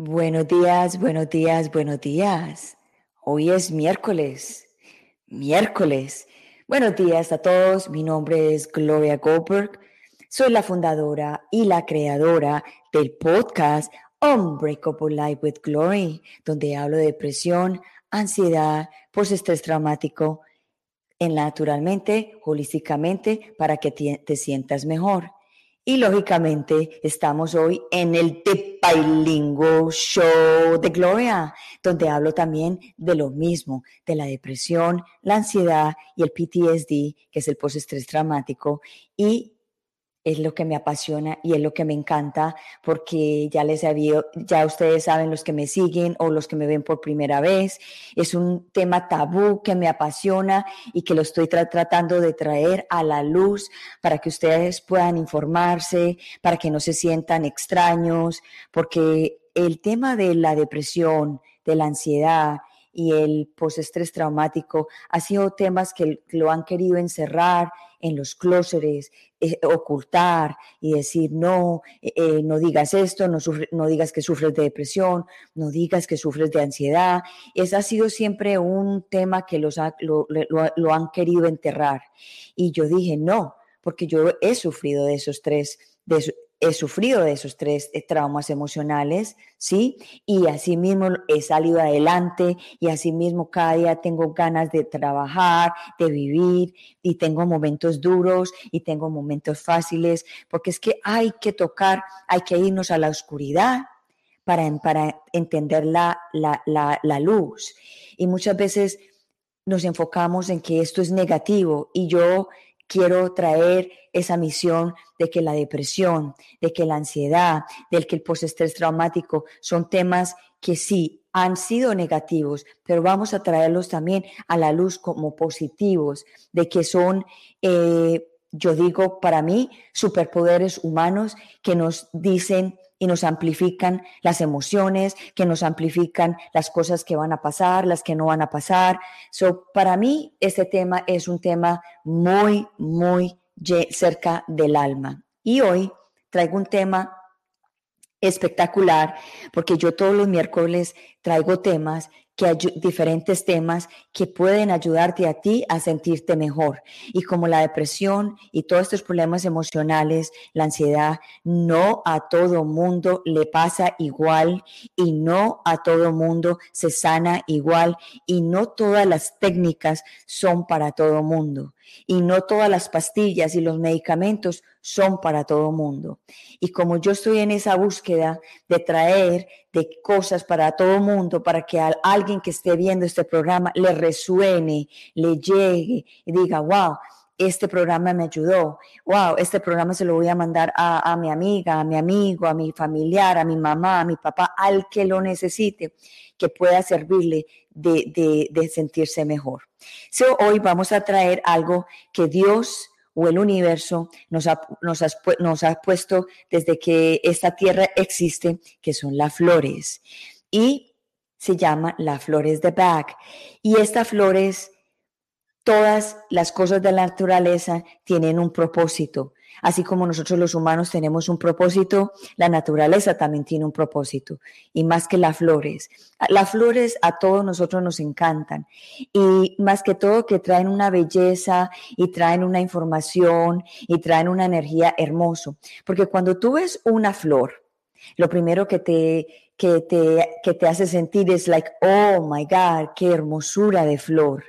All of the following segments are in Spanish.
Buenos días, buenos días, buenos días. Hoy es miércoles, miércoles. Buenos días a todos, mi nombre es Gloria Goldberg, soy la fundadora y la creadora del podcast Unbreakable Life with Glory, donde hablo de depresión, ansiedad, postestrés traumático, en naturalmente, holísticamente, para que te sientas mejor. Y lógicamente estamos hoy en el The Bilingual Show de Gloria, donde hablo también de lo mismo, de la depresión, la ansiedad y el PTSD, que es el postestrés traumático, y es lo que me apasiona y es lo que me encanta porque ya les había, ya ustedes saben los que me siguen o los que me ven por primera vez, es un tema tabú que me apasiona y que lo estoy tratando de traer a la luz para que ustedes puedan informarse, para que no se sientan extraños, porque el tema de la depresión, de la ansiedad, y el postestrés traumático ha sido temas que lo han querido encerrar en los clóseres, eh, ocultar y decir, no, eh, eh, no digas esto, no, no digas que sufres de depresión, no digas que sufres de ansiedad. Ese ha sido siempre un tema que los lo, lo han querido enterrar. Y yo dije, no, porque yo he sufrido de esos tres, he sufrido de esos tres eh, traumas emocionales, ¿sí? Y así mismo he salido adelante y así mismo cada día tengo ganas de trabajar, de vivir y tengo momentos duros y tengo momentos fáciles, porque es que hay que tocar, hay que irnos a la oscuridad para, para entender la, la, la, la luz. Y muchas veces nos enfocamos en que esto es negativo y yo quiero traer esa misión de que la depresión, de que la ansiedad, del que el postestrés traumático son temas que sí han sido negativos, pero vamos a traerlos también a la luz como positivos, de que son, eh, yo digo, para mí, superpoderes humanos que nos dicen y nos amplifican las emociones, que nos amplifican las cosas que van a pasar, las que no van a pasar. So, para mí, este tema es un tema muy, muy cerca del alma. Y hoy traigo un tema espectacular porque yo todos los miércoles traigo temas que diferentes temas que pueden ayudarte a ti a sentirte mejor. Y como la depresión y todos estos problemas emocionales, la ansiedad, no a todo mundo le pasa igual y no a todo mundo se sana igual y no todas las técnicas son para todo mundo y no todas las pastillas y los medicamentos son para todo mundo. Y como yo estoy en esa búsqueda de traer de cosas para todo mundo, para que a alguien que esté viendo este programa le resuene, le llegue y diga, wow, este programa me ayudó, wow, este programa se lo voy a mandar a, mi amiga, a mi amigo, a mi familiar, a mi mamá, a mi papá, al que lo necesite, que pueda servirle de, de, sentirse mejor. So, hoy vamos a traer algo que Dios o el universo nos ha, nos, nos ha puesto desde que esta tierra existe, que son las flores. Y se llama las flores de Bach. Y estas flores todas las cosas de la naturaleza tienen un propósito. Así como nosotros los humanos tenemos un propósito, la naturaleza también tiene un propósito. Y más que las flores. Las flores a todos nosotros nos encantan. Y más que todo que traen una belleza y traen una información y traen una energía hermoso. Porque cuando tú ves una flor, lo primero que te que te, que te hace sentir es like, oh my God, qué hermosura de flor.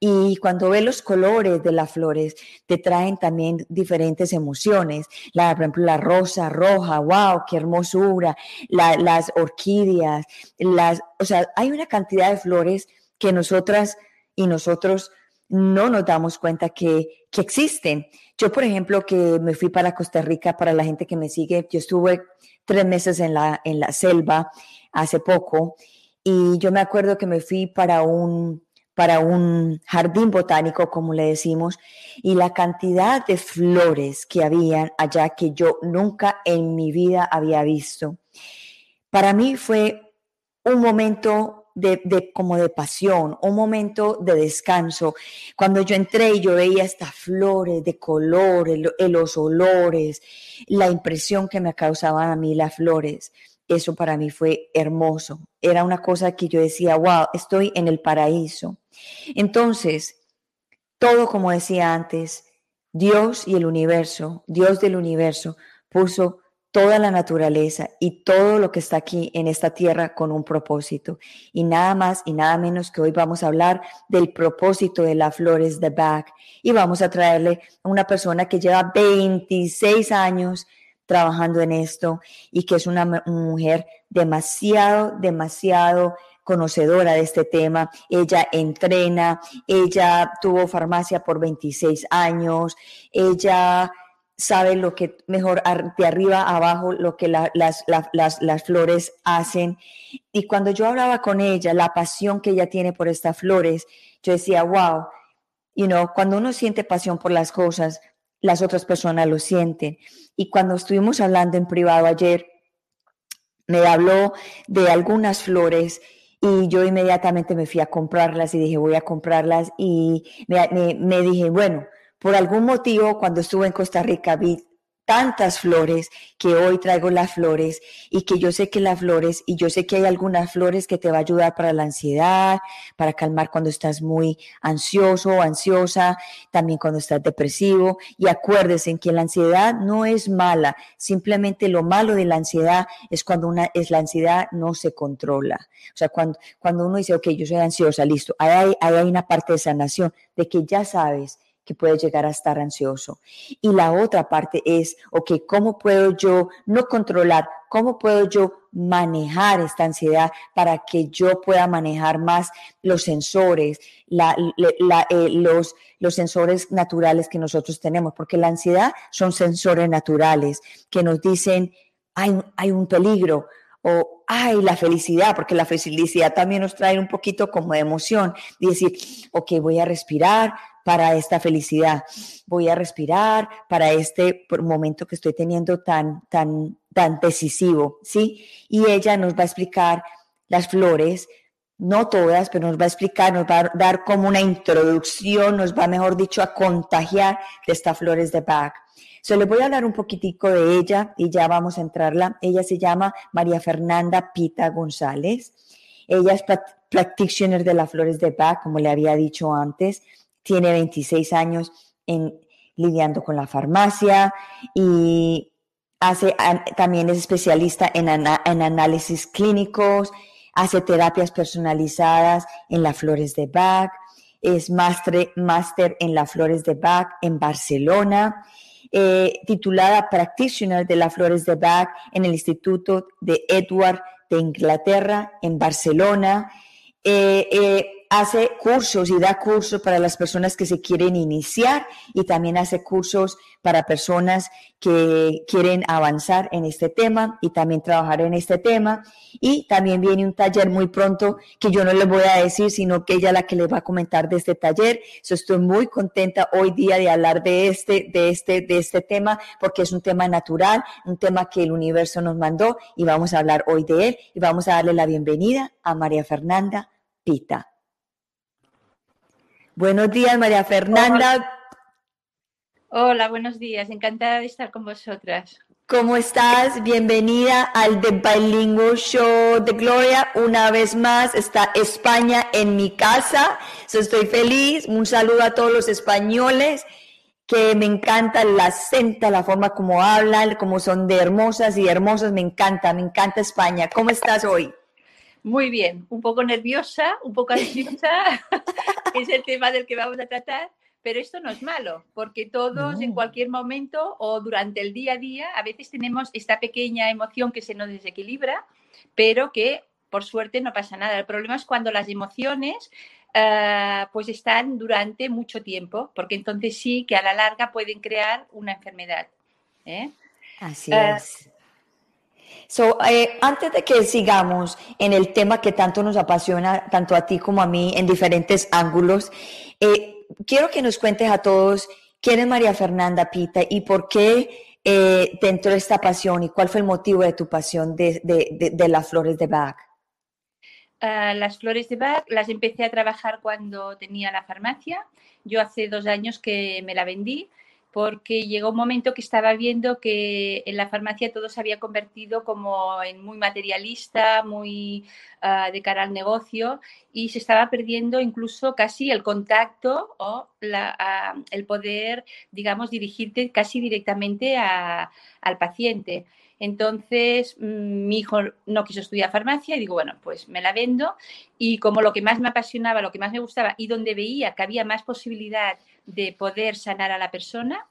Y cuando ves los colores de las flores, te traen también diferentes emociones. La, por ejemplo, la rosa roja, wow, qué hermosura. las orquídeas, las, o sea, hay una cantidad de flores que nosotras y nosotros no nos damos cuenta que, que existen. Yo, por ejemplo, que me fui para Costa Rica, para la gente que me sigue, yo estuve tres meses en la, en la selva hace poco y yo me acuerdo que me fui para un, para un jardín botánico, como le decimos, y la cantidad de flores que habían allá que yo nunca en mi vida había visto. Para mí fue un momento de, como de pasión, un momento de descanso. Cuando yo entré y yo veía estas flores de colores, los olores, la impresión que me causaban a mí las flores, eso para mí fue hermoso. Era una cosa que yo decía, wow, estoy en el paraíso. Entonces, todo como decía antes, Dios y el universo, Dios del universo, puso toda la naturaleza y todo lo que está aquí en esta tierra con un propósito. Y nada más y nada menos que hoy vamos a hablar del propósito de las flores de Bach. Y vamos a traerle a una persona que lleva 26 años trabajando en esto y que es una mujer demasiado, demasiado conocedora de este tema. Ella entrena, ella tuvo farmacia por 26 años, ella sabe lo que mejor de arriba a abajo, lo que las, las, flores hacen. Y cuando yo hablaba con ella, la pasión que ella tiene por estas flores, yo decía, wow, you know, cuando uno siente pasión por las cosas, las otras personas lo sienten. Y cuando estuvimos hablando en privado ayer, me habló de algunas flores y yo inmediatamente me fui a comprarlas y dije, voy a comprarlas y me dije, bueno, por algún motivo, cuando estuve en Costa Rica, vi tantas flores que hoy traigo las flores y que yo sé que las flores y yo sé que hay algunas flores que te va a ayudar para la ansiedad, para calmar cuando estás muy ansioso o ansiosa, también cuando estás depresivo y acuérdese en que la ansiedad no es mala, simplemente lo malo de la ansiedad es cuando una es la ansiedad no se controla. O sea, cuando, cuando uno dice, ok, yo soy ansiosa, listo, hay, hay una parte de sanación de que ya sabes que puede llegar a estar ansioso. Y la otra parte es, ok, ¿cómo puedo yo no controlar? ¿Cómo puedo yo manejar esta ansiedad para que yo pueda manejar más los sensores, eh, los, los sensores naturales que nosotros tenemos? Porque la ansiedad son sensores naturales que nos dicen, hay, hay un peligro, o ay, la felicidad, porque la felicidad también nos trae un poquito como de emoción, y decir, ok, voy a respirar, para esta felicidad. Voy a respirar para este momento que estoy teniendo tan, tan, tan decisivo, ¿sí? Y ella nos va a explicar las flores, no todas, pero nos va a explicar, nos va a dar como una introducción, nos va, mejor dicho, a contagiar de estas flores de Bach. Se le voy a hablar un poquitico de ella y ya vamos a entrarla. Ella se llama María Fernanda Pita González. Ella es practitioner de las flores de Bach, como le había dicho antes tiene 26 años en, lidiando con la farmacia y hace, también es especialista en, en análisis clínicos, hace terapias personalizadas en las flores de Bach, es máster, en las flores de Bach en Barcelona, eh, titulada Practitioner de las flores de Bach en el Instituto de Edward de Inglaterra en Barcelona. Eh, eh, hace cursos y da cursos para las personas que se quieren iniciar y también hace cursos para personas que quieren avanzar en este tema y también trabajar en este tema. Y también viene un taller muy pronto que yo no les voy a decir, sino que ella es la que les va a comentar de este taller. So, estoy muy contenta hoy día de hablar de este, de este, de este tema, porque es un tema natural, un tema que el universo nos mandó y vamos a hablar hoy de él y vamos a darle la bienvenida a María Fernanda Pita. Buenos días, María Fernanda. Hola. buenos días. Encantada de estar con vosotras. ¿Cómo estás? Bienvenida al The Bilingual Show de Gloria. Una vez más está España en mi casa. estoy feliz. Un saludo a todos los españoles que me encanta el acento, la forma como hablan, como son de hermosas y hermosas. Me encanta, me encanta España. ¿Cómo estás hoy? Muy bien, un poco nerviosa, un poco ansiosa, es el tema del que vamos a tratar, pero esto no es malo, porque todos en cualquier momento o durante el día a día a veces tenemos esta pequeña emoción que se nos desequilibra, pero que por suerte no pasa nada. El problema es cuando las emociones eh, pues están durante mucho tiempo, porque entonces sí que a la larga pueden crear una enfermedad. ¿eh? Así eh, es. So, eh, antes de que sigamos en el tema que tanto nos apasiona, tanto a ti como a mí, en diferentes ángulos, eh, quiero que nos cuentes a todos quién es María Fernanda Pita y por qué eh, te entró esta pasión y cuál fue el motivo de tu pasión de, de, de, las flores de Bach. ah, las flores de Bach las empecé a trabajar cuando tenía la farmacia. Yo hace dos años que me la vendí porque llegó un momento que estaba viendo que en la farmacia todo se había convertido como en muy materialista, muy ah, de cara al negocio y se estaba perdiendo incluso casi el contacto o ah, el poder, digamos, dirigirte casi directamente al paciente. Entonces, mm, mi hijo no quiso estudiar farmacia y digo, bueno, pues me la vendo. Y como lo que más me apasionaba, lo que más me gustaba y donde veía que había más posibilidad de poder sanar a la persona,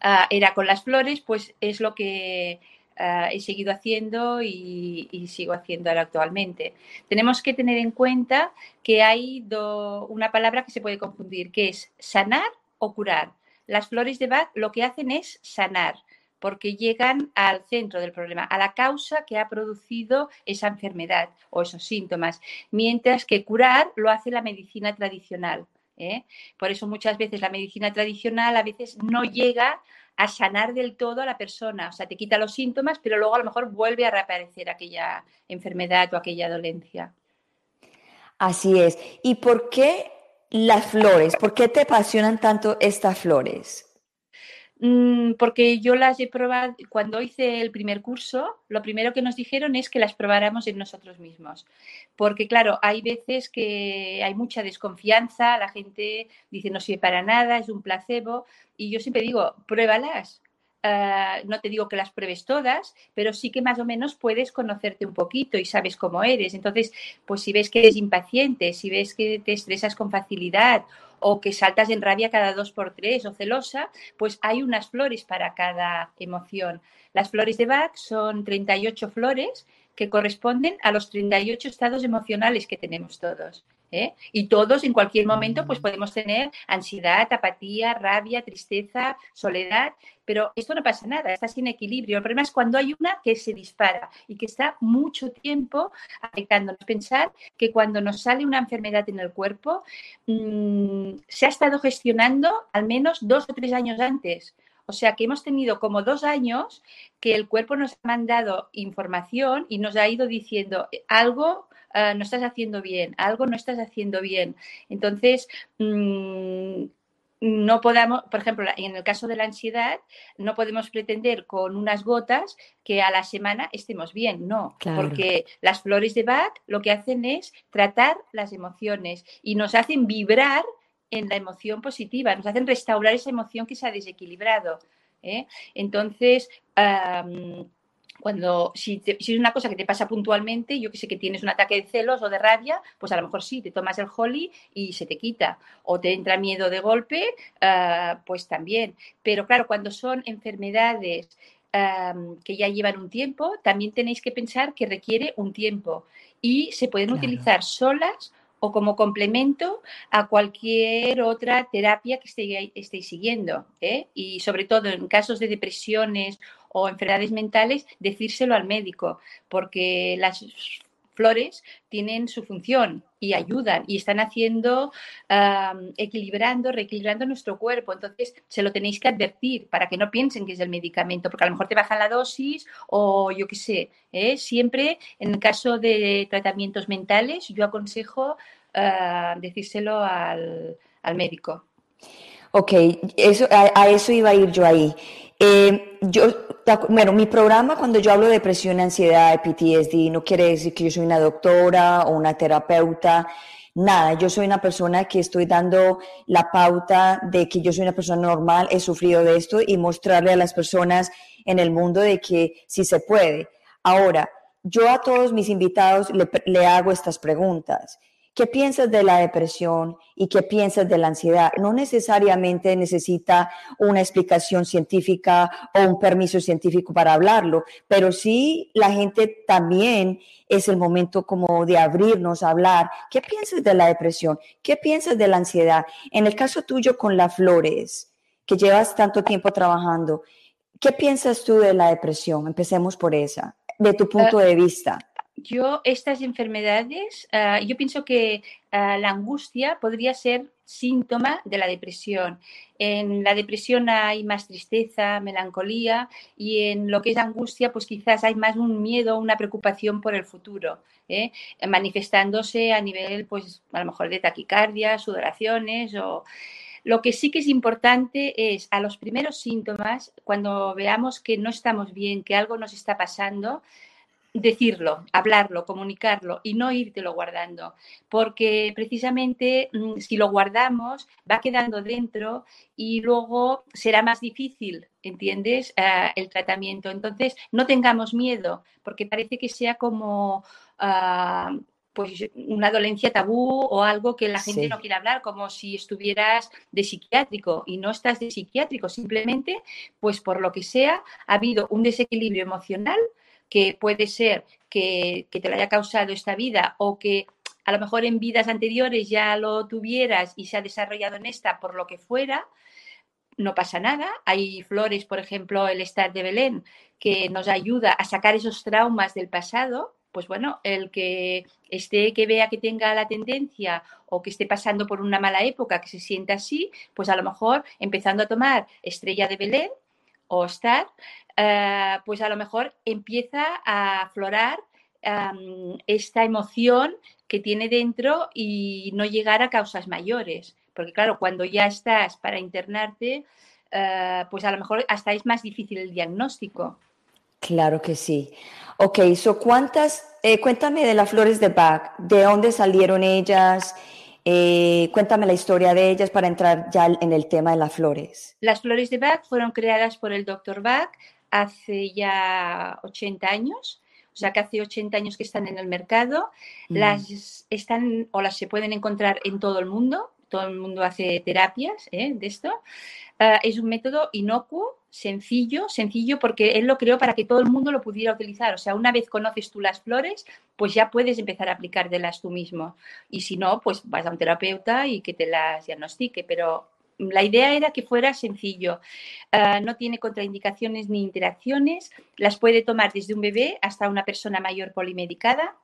ah, era con las flores, pues es lo que ah, he seguido haciendo y, sigo haciendo ahora actualmente. Tenemos que tener en cuenta que hay una palabra que se puede confundir, que es sanar o curar. Las flores de Bach lo que hacen es sanar porque llegan al centro del problema, a la causa que ha producido esa enfermedad o esos síntomas, mientras que curar lo hace la medicina tradicional. ¿eh? Por eso muchas veces la medicina tradicional a veces no llega a sanar del todo a la persona, o sea, te quita los síntomas, pero luego a lo mejor vuelve a reaparecer aquella enfermedad o aquella dolencia. Así es. ¿Y por qué las flores? ¿Por qué te apasionan tanto estas flores? Mm, porque yo las he probado, cuando hice el primer curso, lo primero que nos dijeron es que las probáramos en nosotros mismos. Porque claro, hay veces que hay mucha desconfianza, la gente dice no sirve para nada, es un placebo, y yo siempre digo, pruébalas, Ah, no te digo que las pruebes todas, pero sí que más o menos puedes conocerte un poquito y sabes cómo eres. Entonces, pues si ves que eres impaciente, si ves que te estresas con facilidad o que saltas en rabia cada dos por tres o celosa, pues hay unas flores para cada emoción. Las flores de Bach son 38 flores que corresponden a los 38 estados emocionales que tenemos todos. ¿Eh? Y todos en cualquier momento pues podemos tener ansiedad, apatía, rabia, tristeza, soledad, pero esto no pasa nada, está sin equilibrio. El problema es cuando hay una que se dispara y que está mucho tiempo afectándonos. Pensar que cuando nos sale una enfermedad en el cuerpo, mm, se ha estado gestionando al menos dos o tres años antes. O sea que hemos tenido como dos años que el cuerpo nos ha mandado información y nos ha ido diciendo algo Ah, no estás haciendo bien, algo no estás haciendo bien. Entonces, mm, no podamos, por ejemplo, en el caso de la ansiedad, no podemos pretender con unas gotas que a la semana estemos bien, no, porque las flores de Bach lo que hacen es tratar las emociones y nos hacen vibrar en la emoción positiva, nos hacen restaurar esa emoción que se ha desequilibrado. ¿eh? Entonces, cuando, si, es una cosa que te pasa puntualmente, yo que sé que tienes un ataque de celos o de rabia, pues a lo mejor sí, te tomas el holly y se te quita. O te entra miedo de golpe, ah, pues también. Pero claro, cuando son enfermedades que ya llevan un tiempo, también tenéis que pensar que requiere un tiempo y se pueden utilizar solas o como complemento a cualquier otra terapia que estéis, siguiendo. ¿eh? Y sobre todo en casos de depresiones o enfermedades mentales, decírselo al médico, porque las flores tienen su función y ayudan y están haciendo, equilibrando, reequilibrando nuestro cuerpo. Entonces, se lo tenéis que advertir para que no piensen que es el medicamento, porque a lo mejor te bajan la dosis o yo qué sé. ¿eh? Siempre, en el caso de tratamientos mentales, yo aconsejo uh, decírselo al, médico. Ok, eso, a, eso iba a ir yo ahí. Eh, yo, bueno, mi programa cuando yo hablo de depresión, ansiedad, PTSD, no quiere decir que yo soy una doctora o una terapeuta, nada, yo soy una persona que estoy dando la pauta de que yo soy una persona normal, he sufrido de esto y mostrarle a las personas en el mundo de que sí se puede. Ahora, yo a todos mis invitados le, le hago estas preguntas. ¿Qué piensas de la depresión y qué piensas de la ansiedad? No necesariamente necesita una explicación científica o un permiso científico para hablarlo, pero sí la gente también es el momento como de abrirnos a hablar. ¿Qué piensas de la depresión? ¿Qué piensas de la ansiedad? En el caso tuyo con las flores, que llevas tanto tiempo trabajando, ¿qué piensas tú de la depresión? Empecemos por esa, de tu punto de vista. Yo, estas enfermedades, ah, yo pienso que ah, la angustia podría ser síntoma de la depresión. En la depresión hay más tristeza, melancolía y en lo que es angustia, pues quizás hay más un miedo, una preocupación por el futuro, ¿eh? manifestándose a nivel, pues a lo mejor de taquicardia, sudoraciones o... Lo que sí que es importante es a los primeros síntomas, cuando veamos que no estamos bien, que algo nos está pasando, decirlo, hablarlo, comunicarlo y no írtelo guardando, porque precisamente mm, si lo guardamos va quedando dentro y luego será más difícil, ¿entiendes? Ah, el tratamiento. Entonces, no tengamos miedo, porque parece que sea como... Ah, pues una dolencia tabú o algo que la gente no quiere hablar, como si estuvieras de psiquiátrico y no estás de psiquiátrico, simplemente, pues por lo que sea, ha habido un desequilibrio emocional que puede ser que, te lo haya causado esta vida o que a lo mejor en vidas anteriores ya lo tuvieras y se ha desarrollado en esta por lo que fuera, no pasa nada. Hay flores, por ejemplo, el estar de Belén, que nos ayuda a sacar esos traumas del pasado. Pues bueno, el que esté, que vea que tenga la tendencia o que esté pasando por una mala época, que se sienta así, pues a lo mejor empezando a tomar estrella de Belén o estar, eh, pues a lo mejor empieza a aflorar esta emoción que tiene dentro y no llegar a causas mayores. Porque claro, cuando ya estás para internarte, eh, pues a lo mejor hasta es más difícil el diagnóstico. Claro que sí. Ok, so ¿cuántas, eh, cuéntame de las flores de Bach, de dónde salieron ellas, eh, cuéntame la historia de ellas para entrar ya en el tema de las flores. Las flores de Bach fueron creadas por el doctor Bach hace ya 80 años, o sea que hace 80 años que están en el mercado. Mm. Las están o las se pueden encontrar en todo el mundo, todo el mundo hace terapias ¿eh? de esto. Ah, es un método inocuo, sencillo, sencillo porque él lo creó para que todo el mundo lo pudiera utilizar. O sea, una vez conoces tú las flores, pues ya puedes empezar a aplicártelas tú mismo. Y si no, pues vas a un terapeuta y que te las diagnostique. Pero la idea era que fuera sencillo. Ah, no tiene contraindicaciones ni interacciones. Las puede tomar desde un bebé hasta una persona mayor polimedicada.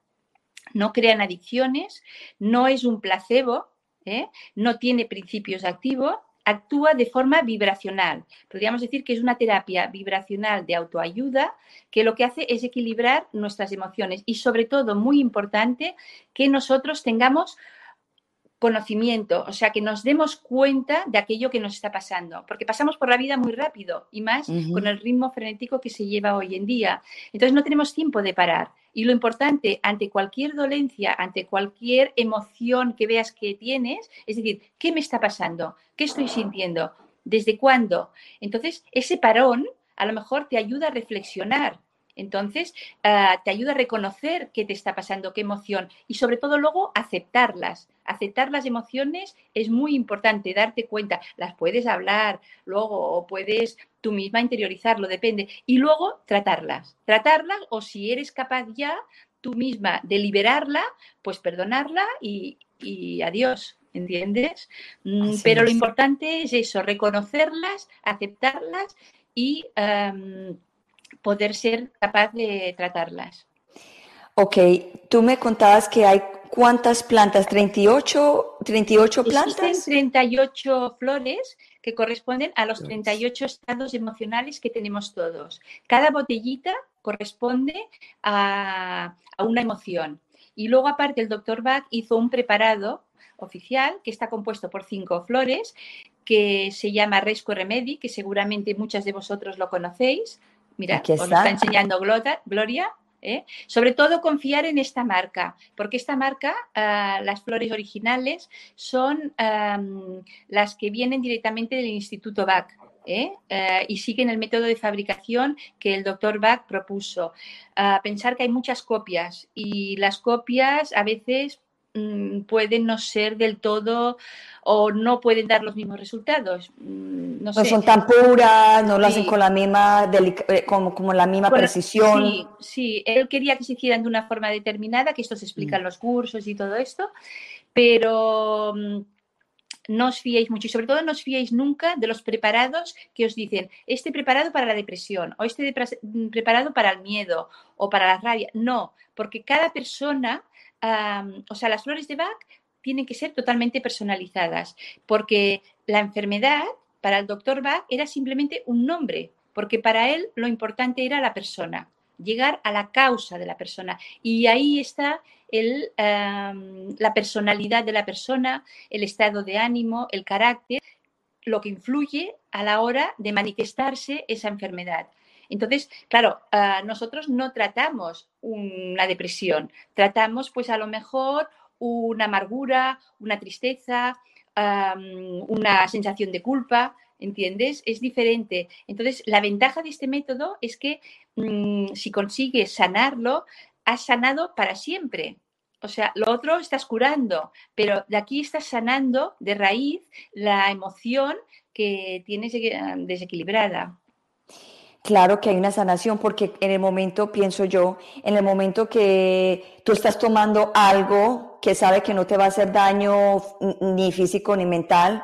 No crean adicciones. No es un placebo. ¿eh? No tiene principios activos actúa de forma vibracional. Podríamos decir que es una terapia vibracional de autoayuda que lo que hace es equilibrar nuestras emociones y sobre todo, muy importante, que nosotros tengamos conocimiento, o sea, que nos demos cuenta de aquello que nos está pasando, porque pasamos por la vida muy rápido y más con el ritmo frenético que se lleva hoy en día. Entonces no tenemos tiempo de parar. Y lo importante, ante cualquier dolencia, ante cualquier emoción que veas que tienes, es decir, ¿qué me está pasando? ¿Qué estoy sintiendo? ¿Desde cuándo? Entonces, ese parón a lo mejor te ayuda a reflexionar entonces, ah, te ayuda a reconocer qué te está pasando, qué emoción y sobre todo luego aceptarlas. Aceptar las emociones es muy importante, darte cuenta. Las puedes hablar luego o puedes tú misma interiorizarlo, depende. Y luego tratarlas. Tratarlas o si eres capaz ya tú misma de liberarla, pues perdonarla y, adiós. ¿Entiendes? Mm, pero lo importante es eso, reconocerlas, aceptarlas y poder ser capaz de tratarlas. Ok, tú me contabas que hay cuántas plantas, 38, 38 plantas. Existen 38 flores que corresponden a los 38 estados emocionales que tenemos todos. Cada botellita corresponde a, a una emoción. Y luego aparte el doctor Bach hizo un preparado oficial que está compuesto por cinco flores que se llama Resco Remedi, que seguramente muchas de vosotros lo conocéis. Mira, os está enseñando Gloria. ¿eh? Sobre todo confiar en esta marca, porque esta marca, ah, las flores originales, son las que vienen directamente del Instituto Bach. ¿eh? Eh, y siguen el método de fabricación que el doctor Bach propuso. Ah, pensar que hay muchas copias y las copias a veces pueden no ser del todo o no pueden dar los mismos resultados. Mm, no, son tan puras, no lo hacen con la misma, eh, como, como la misma precisión. Sí, sí, él quería que se hicieran de una forma determinada, que esto se explica en mm. los cursos y todo esto, pero no os fiéis mucho y sobre todo no os fiéis nunca de los preparados que os dicen este preparado para la depresión o este preparado para el miedo o para la rabia. No, porque cada persona, o sea, las flores de Bach tienen que ser totalmente personalizadas, porque la enfermedad para el doctor Bach era simplemente un nombre, porque para él lo importante era la persona, llegar a la causa de la persona. Y ahí está el, la personalidad de la persona, el estado de ánimo, el carácter, lo que influye a la hora de manifestarse esa enfermedad. Entonces, claro, ah, nosotros no tratamos una depresión, tratamos pues a lo mejor una amargura, una tristeza, una sensación de culpa, ¿entiendes? Es diferente. Entonces, la ventaja de este método es que mm, si consigues sanarlo, has sanado para siempre. O sea, lo otro estás curando, pero de aquí estás sanando de raíz la emoción que tienes desequilibrada. Claro que hay una sanación porque en el momento, pienso yo, en el momento que tú estás tomando algo que sabe que no te va a hacer daño ni físico ni mental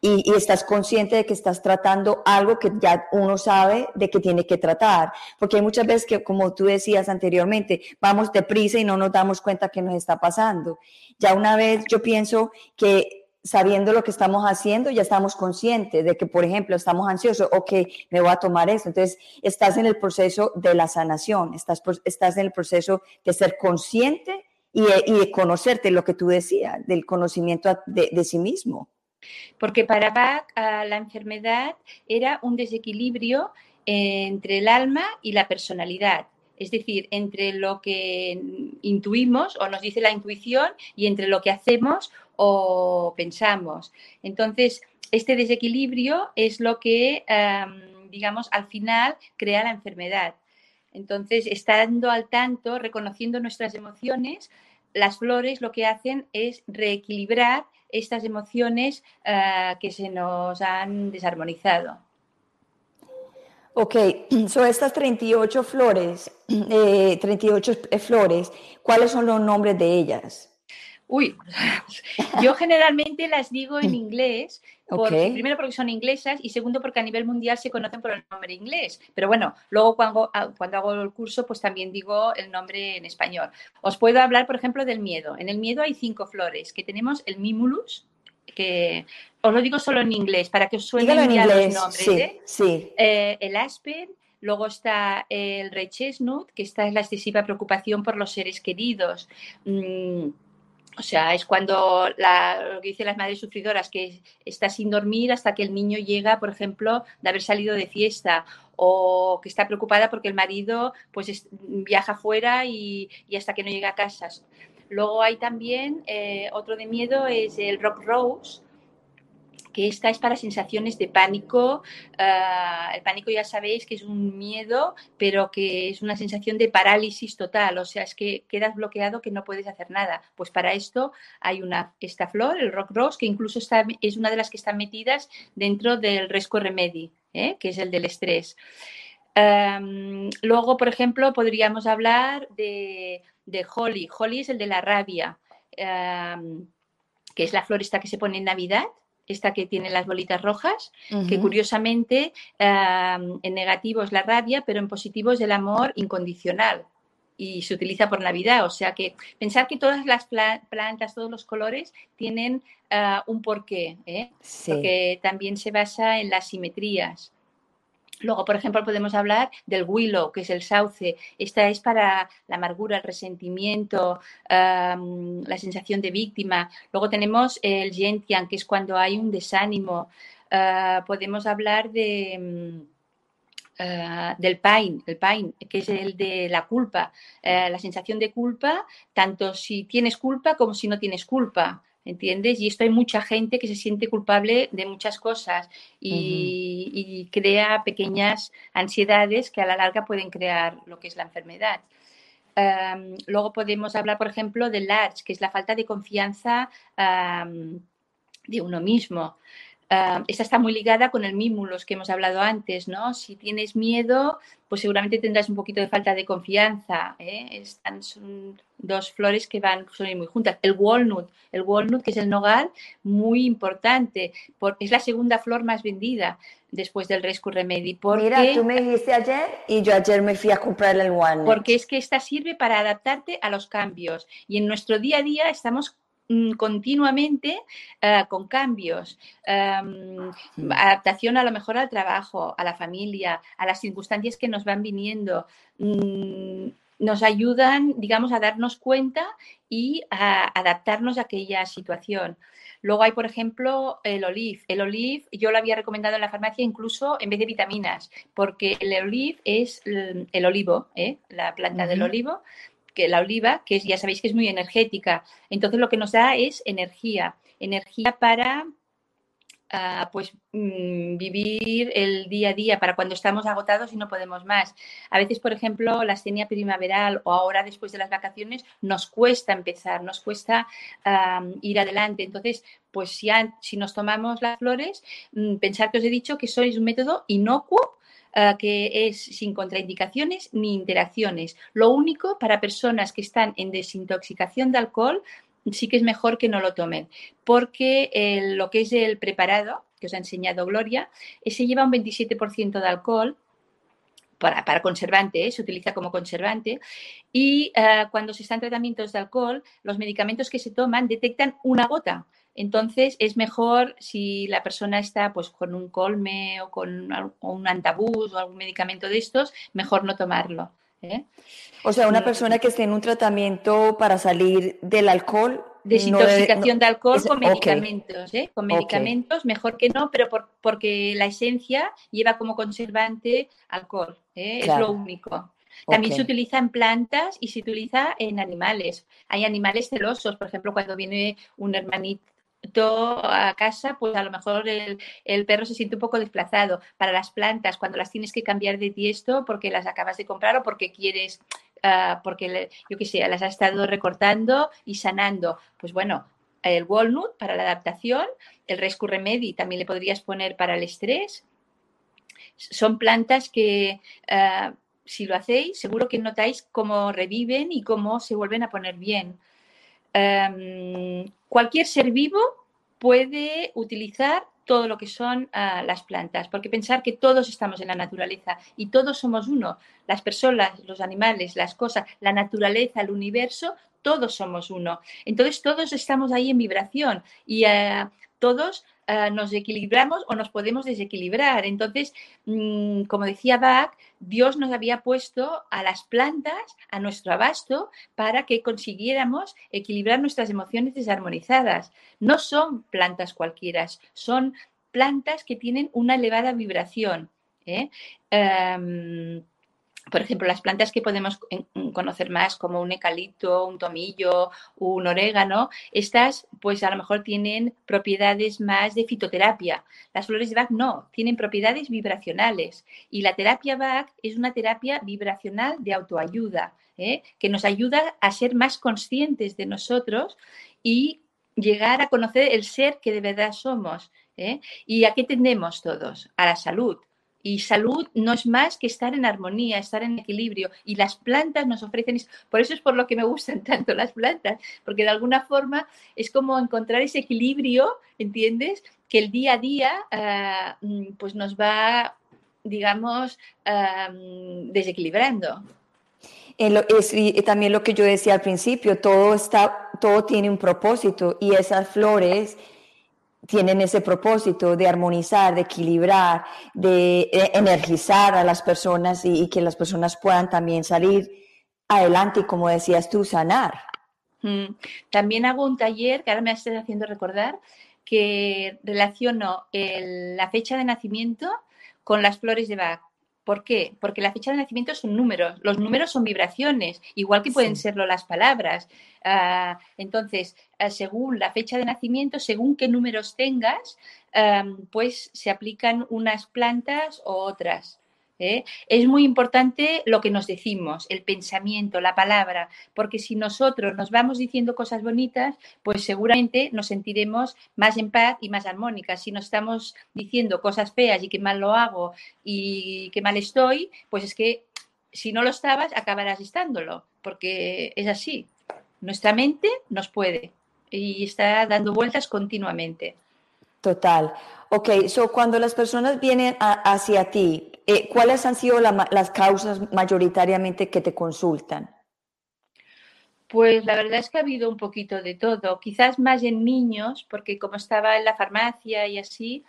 y, estás consciente de que estás tratando algo que ya uno sabe de que tiene que tratar. Porque hay muchas veces que, como tú decías anteriormente, vamos deprisa y no nos damos cuenta que nos está pasando. Ya una vez yo pienso que sabiendo lo que estamos haciendo, ya estamos conscientes de que, por ejemplo, estamos ansiosos, o que me voy a tomar esto. Entonces, estás en el proceso de la sanación, estás, estás en el proceso de ser consciente y de, conocerte, lo que tú decías, del conocimiento de, sí mismo. Porque para Bach la enfermedad era un desequilibrio entre el alma y la personalidad es decir, entre lo que intuimos o nos dice la intuición y entre lo que hacemos o pensamos. Entonces, este desequilibrio es lo que, digamos, al final crea la enfermedad. Entonces, estando al tanto, reconociendo nuestras emociones, las flores lo que hacen es reequilibrar estas emociones ah, que se nos han desarmonizado. Ok, son estas 38 flores, eh, 38 flores, ¿cuáles son los nombres de ellas? Uy, yo generalmente las digo en inglés, primero porque son inglesas y segundo porque a nivel mundial se conocen por el nombre inglés. Pero bueno, luego cuando, cuando hago el curso, pues también digo el nombre en español. Os puedo hablar, por ejemplo, del miedo. En el miedo hay cinco flores, que tenemos el mimulus, que os lo digo solo en inglés para que os suenen ya los nombres. Sí, ¿eh? sí. Eh, el aspen, luego está el rey chestnut, que está es la excesiva preocupación por los seres queridos. O sea, es cuando lo que dicen las madres sufridoras, que está sin dormir hasta que el niño llega, por ejemplo, de haber salido de fiesta, o que está preocupada porque el marido pues viaja fuera y, y hasta que no llega a casa. Luego hay también eh, otro de miedo, es el rock rose, que esta es para sensaciones de pánico. Ah, el pánico ya sabéis que es un miedo, pero que es una sensación de parálisis total, o sea, es que quedas bloqueado que no puedes hacer nada. Pues para esto hay una, esta flor, el rock rose, que incluso está, es una de las que están metidas dentro del resco remedy, ¿eh? que es el del estrés. luego, por ejemplo, podríamos hablar de de Holly. Holly es el de la rabia, que es la flor esta que se pone en Navidad, esta que tiene las bolitas rojas, que curiosamente en negativo es la rabia, pero en positivo es el amor incondicional y se utiliza por Navidad. O sea que pensar que todas las plantas, todos los colores tienen ah, un porqué, ¿eh? porque también se basa en las simetrías. Luego, por ejemplo, podemos hablar del willow, que es el sauce. Esta es para la amargura, el resentimiento, la sensación de víctima. Luego tenemos el gentian, que es cuando hay un desánimo. Ah, podemos hablar de... Mm, ah, del pain, el pain, que es el de la culpa, eh, la sensación de culpa, tanto si tienes culpa como si no tienes culpa. ¿Entiendes? Y esto hay mucha gente que se siente culpable de muchas cosas y, crea pequeñas ansiedades que a la larga pueden crear lo que es la enfermedad. luego podemos hablar, por ejemplo, del large, que es la falta de confianza de uno mismo. Ah, esta está muy ligada con el mímulos que hemos hablado antes, ¿no? Si tienes miedo, pues seguramente tendrás un poquito de falta de confianza. ¿eh? Están, son dos flores que van son muy juntas. El walnut, el walnut que es el nogal, muy importante, porque es la segunda flor más vendida después del Rescue Remedy. Porque, Mira, tú me dijiste ayer y yo ayer me fui a comprar el walnut. Porque es que esta sirve para adaptarte a los cambios y en nuestro día a día estamos continuamente eh, con cambios, em, adaptación a lo mejor al trabajo, a la familia, a las circunstancias que nos van viniendo. Mm, nos ayudan, digamos, a darnos cuenta y a adaptarnos a aquella situación. Luego hay, por ejemplo, el olive. El olive yo lo había recomendado en la farmacia incluso en vez de vitaminas, porque el olive es el, olivo, ¿eh? la planta del olivo, que la oliva, que ya sabéis que es muy energética. Entonces lo que nos da es energía, energía para ah, pues mm, vivir el día a día para cuando estamos agotados y no podemos más. A veces, por ejemplo, la astenia primaveral o ahora después de las vacaciones nos cuesta empezar, nos cuesta ir adelante. Entonces, pues si, si nos tomamos las flores, mm, pensar que os he dicho que sois un método inocuo eh, que es sin contraindicaciones ni interacciones. Lo único para personas que están en desintoxicación de alcohol, sí que es mejor que no lo tomen, porque lo que es el preparado, que os ha enseñado Gloria, ese lleva un 27% de alcohol, para, conservante, ¿eh? se utiliza como conservante. Y eh, cuando se están tratamientos de alcohol, los medicamentos que se toman detectan una gota. Entonces es mejor si la persona está pues con un colme o con un antabús o algún medicamento de estos, mejor no tomarlo. ¿eh? O sea, una persona que esté en un tratamiento para salir del alcohol. Desintoxicación de alcohol con medicamentos, ¿eh? con medicamentos, mejor que no, pero porque la esencia lleva como conservante alcohol, ¿eh? es lo único. También se utiliza en plantas y se utiliza en animales. Hay animales celosos, por ejemplo, cuando viene un hermanito a casa, pues a lo mejor el, perro se siente un poco desplazado. Para las plantas, cuando las tienes que cambiar de tiesto porque las acabas de comprar o porque quieres, ah, porque yo qué sé, las has estado recortando y sanando, pues bueno, el walnut para la adaptación, el rescue remedy también le podrías poner para el estrés. Son plantas que ah, si lo hacéis, seguro que notáis cómo reviven y cómo se vuelven a poner bien. Em, cualquier ser vivo puede utilizar todo lo que son ah, las plantas, porque pensar que todos estamos en la naturaleza y todos somos uno, las personas, los animales, las cosas, la naturaleza, el universo, todos somos uno. Entonces todos estamos ahí en vibración y ah, todos ah, nos equilibramos o nos podemos desequilibrar. Entonces, mm, como decía Bach, Dios nos había puesto a las plantas a nuestro abasto para que consiguiéramos equilibrar nuestras emociones desarmonizadas. No son plantas cualquiera, son plantas que tienen una elevada vibración. ¿eh? Em, por ejemplo, las plantas que podemos mm, conocer más, como un ecalipto, un tomillo, un orégano, estas pues a lo mejor tienen propiedades más de fitoterapia. Las flores de Bach no, tienen propiedades vibracionales. Y la terapia Bach es una terapia vibracional de autoayuda, ¿eh? que nos ayuda a ser más conscientes de nosotros y llegar a conocer el ser que de verdad somos. ¿eh? ¿Y a qué tendemos todos? A la salud y salud no es más que estar en armonía, estar en equilibrio. Y las plantas nos ofrecen eso. Por eso es por lo que me gustan tanto las plantas, porque de alguna forma es como encontrar ese equilibrio, ¿entiendes? Que el día a día ah, mm, pues nos va, digamos, ah, desequilibrando. y también lo que yo decía al principio, todo, está, todo tiene un propósito y esas flores tienen ese propósito de armonizar, de equilibrar, de eh, energizar a las personas y, que las personas puedan también salir adelante y, como decías tú, sanar. Mm. También hago un taller que ahora me estás haciendo recordar que relaciono la fecha de nacimiento con las flores de Bach. ¿Por qué? Porque la fecha de nacimiento son números, los números son vibraciones, igual que pueden serlo las palabras. Ah, entonces, ah, según la fecha de nacimiento, según qué números tengas, pues se aplican unas plantas o otras. ¿Eh? Es muy importante lo que nos decimos, el pensamiento, la palabra, porque si nosotros nos vamos diciendo cosas bonitas, pues seguramente nos sentiremos más en paz y más armónicas. Si nos estamos diciendo cosas feas y que mal lo hago y que mal estoy, pues es que si no lo estabas, acabarás estándolo, porque es así. Nuestra mente nos puede y está dando vueltas continuamente. Total. Ok, so cuando las personas vienen hacia ti, eh, ¿cuáles han sido las causas mayoritariamente que te consultan? Pues la verdad es que ha habido un poquito de todo, quizás más en niños, porque como estaba en la farmacia y así,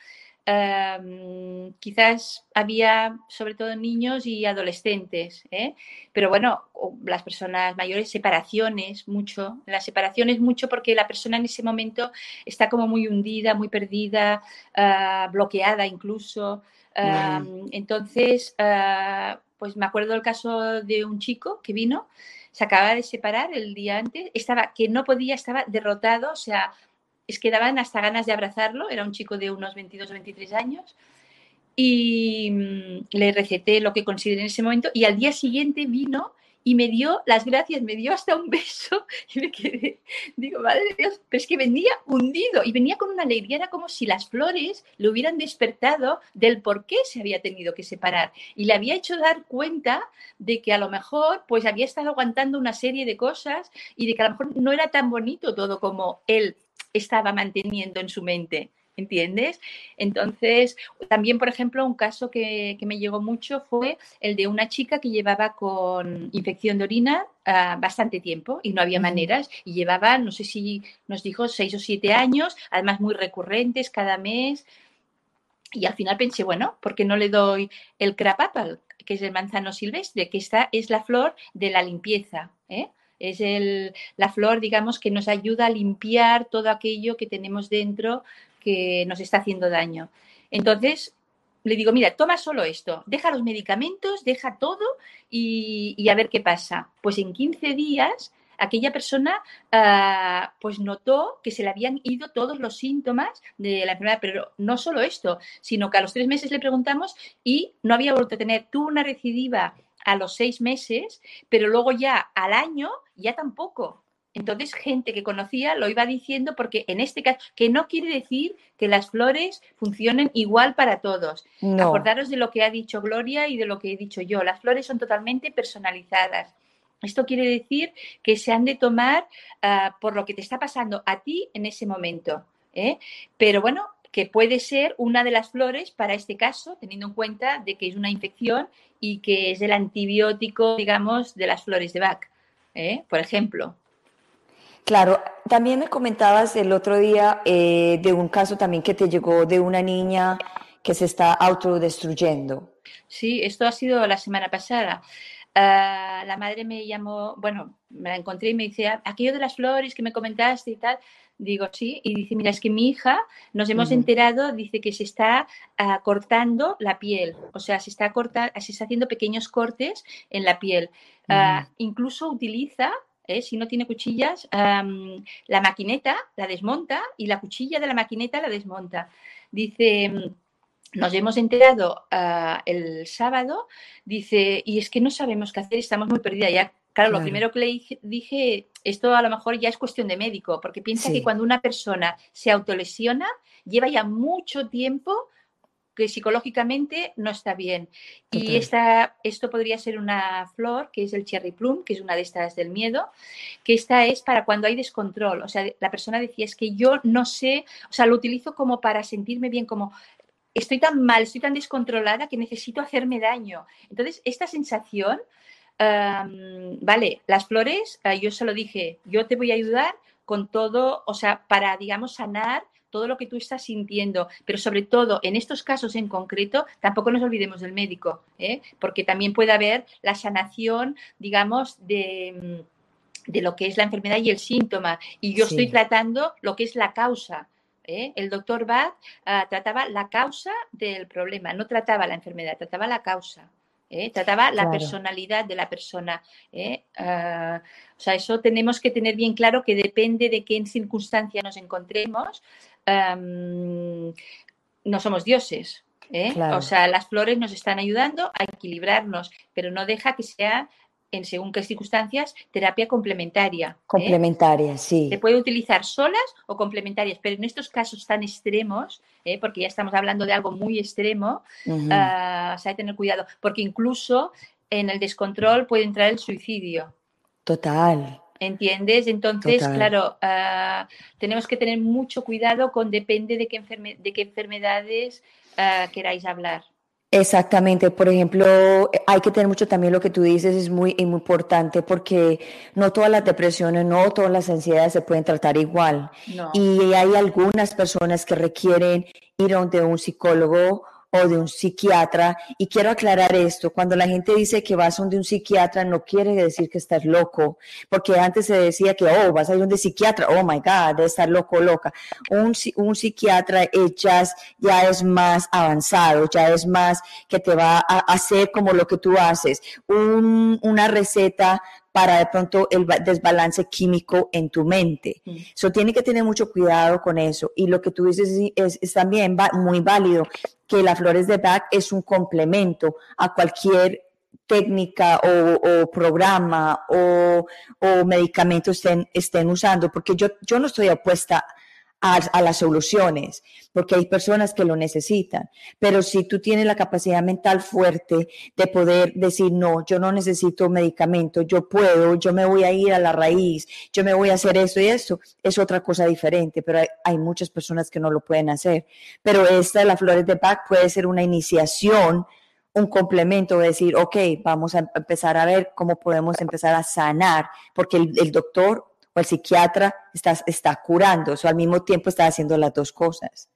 Em, quizás había sobre todo niños y adolescentes, ¿eh? pero bueno, las personas mayores, separaciones, mucho, las separaciones mucho porque la persona en ese momento está como muy hundida, muy perdida, ah, bloqueada incluso. Mm. Entonces, ah, pues me acuerdo el caso de un chico que vino, se acaba de separar el día antes, estaba que no podía, estaba derrotado, o sea, es que daban hasta ganas de abrazarlo, era un chico de unos 22 o 23 años, y mm, le receté lo que consideré en ese momento, y al día siguiente vino y me dio las gracias, me dio hasta un beso, y me quedé, digo, madre de Dios, pero es que venía hundido, y venía con una alegría, era como si las flores le hubieran despertado del por qué se había tenido que separar, y le había hecho dar cuenta de que a lo mejor, pues había estado aguantando una serie de cosas, y de que a lo mejor no era tan bonito todo como él estaba manteniendo en su mente. ¿Entiendes? Entonces, también, por ejemplo, un caso que, me llegó mucho fue el de una chica que llevaba con infección de orina ah, bastante tiempo y no había maneras y llevaba, no sé si nos dijo, seis o siete años, además muy recurrentes cada mes. Y al final pensé, bueno, ¿por qué no le doy el crab apple, que es el manzano silvestre, que esta es la flor de la limpieza? ¿eh? Es el, la flor, digamos, que nos ayuda a limpiar todo aquello que tenemos dentro que nos está haciendo daño. Entonces, le digo, mira, toma solo esto, deja los medicamentos, deja todo y, a ver qué pasa. Pues en 15 días aquella persona ah, pues notó que se le habían ido todos los síntomas de la enfermedad, pero no solo esto, sino que a los tres meses le preguntamos y no había vuelto a tener, tuvo una recidiva a los seis meses, pero luego ya al año ya tampoco. Entonces, gente que conocía lo iba diciendo porque en este caso, que no quiere decir que las flores funcionen igual para todos. Acordaros de lo que ha dicho Gloria y de lo que he dicho yo. Las flores son totalmente personalizadas. Esto quiere decir que se han de tomar ah, por lo que te está pasando a ti en ese momento. ¿eh? Pero bueno, que puede ser una de las flores para este caso, teniendo en cuenta de que es una infección y que es el antibiótico, digamos, de las flores de Bach, ¿eh? por ejemplo. Claro, también me comentabas el otro día eh, de un caso también que te llegó de una niña que se está autodestruyendo. Sí, esto ha sido la semana pasada. Ah, la madre me llamó, bueno, me la encontré y me dice, ah, aquello de las flores que me comentaste y tal. Digo, sí, y dice, mira, es que mi hija, nos hemos enterado, dice que se está ah, cortando la piel, o sea, se está, corta, se está haciendo pequeños cortes en la piel. incluso utiliza ¿eh? si no tiene cuchillas, la maquineta la desmonta y la cuchilla de la maquineta la desmonta. Dice, nos hemos enterado ah, el sábado, dice, y es que no sabemos qué hacer, estamos muy perdidas. Ya, claro, lo primero que le dije, esto a lo mejor ya es cuestión de médico, porque piensa que cuando una persona se autolesiona, lleva ya mucho tiempo que psicológicamente no está bien. Y esta, esto podría ser una flor, que es el cherry plum, que es una de estas del miedo, que esta es para cuando hay descontrol. O sea, la persona decía, es que yo no sé, o sea, lo utilizo como para sentirme bien, como estoy tan mal, estoy tan descontrolada que necesito hacerme daño. Entonces, esta sensación, vale, las flores, ah, yo se lo dije, yo te voy a ayudar con todo, o sea, para, digamos, sanar todo lo que tú estás sintiendo, pero sobre todo en estos casos en concreto, tampoco nos olvidemos del médico, ¿eh? porque también puede haber la sanación, digamos, de, de, lo que es la enfermedad y el síntoma. Y yo estoy tratando lo que es la causa. ¿Eh? El doctor Bach ah, trataba la causa del problema, no trataba la enfermedad, trataba la causa. ¿eh? trataba la personalidad de la persona. ¿eh? Ah, o sea, eso tenemos que tener bien claro que depende de qué circunstancia nos encontremos. no somos dioses. ¿eh? O sea, las flores nos están ayudando a equilibrarnos, pero no deja que sea en según qué circunstancias, terapia complementaria. ¿eh? Complementaria, sí. Se puede utilizar solas o complementarias, pero en estos casos tan extremos, ¿eh? porque ya estamos hablando de algo muy extremo, ah, se hay que tener cuidado, porque incluso en el descontrol puede entrar el suicidio. Total. ¿Entiendes? Entonces, claro, ah, tenemos que tener mucho cuidado con depende de qué, de qué enfermedades ah, queráis hablar. Exactamente, por ejemplo, hay que tener mucho también lo que tú dices, es muy, muy importante porque no todas las depresiones, no todas las ansiedades se pueden tratar igual. Y hay algunas personas que requieren ir a donde un psicólogo o de un psiquiatra. Y quiero aclarar esto, cuando la gente dice que vas a donde un psiquiatra, no quiere decir que estás loco, porque antes se decía que, oh, vas a ir un psiquiatra, oh my God, de estar loco, loca. Un, un psiquiatra ya es, ya es más avanzado, ya es más que te va a hacer como lo que tú haces. Un, una receta para de pronto el desbalance químico en tu mente. Eso mm. tiene que tener mucho cuidado con eso. Y lo que tú dices es, también muy válido, que la flores de Bach es un complemento a cualquier técnica o, programa o, o medicamento estén, estén usando, porque yo, yo no estoy opuesta a, las soluciones, porque hay personas que lo necesitan. Pero si tú tienes la capacidad mental fuerte de poder decir, no, yo no necesito medicamento, yo puedo, yo me voy a ir a la raíz, yo me voy a hacer eso y eso, es otra cosa diferente, pero hay, muchas personas que no lo pueden hacer. Pero esta de las flores de Bach puede ser una iniciación un complemento, de decir, ok, vamos a empezar a ver cómo podemos empezar a sanar, porque el doctor el psiquiatra está, está curando, o al mismo tiempo está haciendo las dos cosas.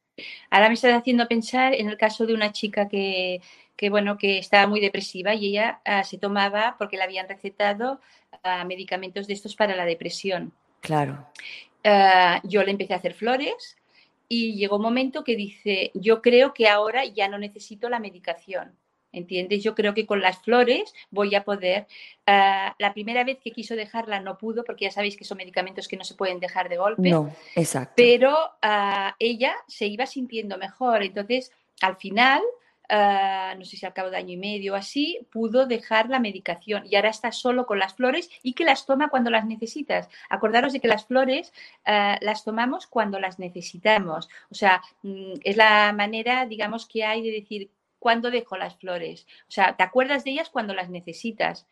Ahora me está haciendo pensar en el caso de una chica que, bueno, que estaba muy depresiva y ella ah, se tomaba, porque le habían recetado ah, medicamentos de estos para la depresión. Claro. Ah, yo le empecé a hacer flores y llegó un momento que dice, yo creo que ahora ya no necesito la medicación. ¿Entiendes? Yo creo que con las flores voy a poder. Ah, la primera vez que quiso dejarla no pudo, porque ya sabéis que son medicamentos que no se pueden dejar de golpe. No, exacto. Pero ah, ella se iba sintiendo mejor. Entonces, al final, ah, no sé si al cabo de año y medio o así, pudo dejar la medicación y ahora está solo con las flores y que las toma cuando las necesitas. Acordaros de que las flores las tomamos cuando las necesitamos. O sea, mm, es la manera, digamos, que hay de decir cuando dejo las flores. O sea, te acuerdas de ellas cuando las necesitas.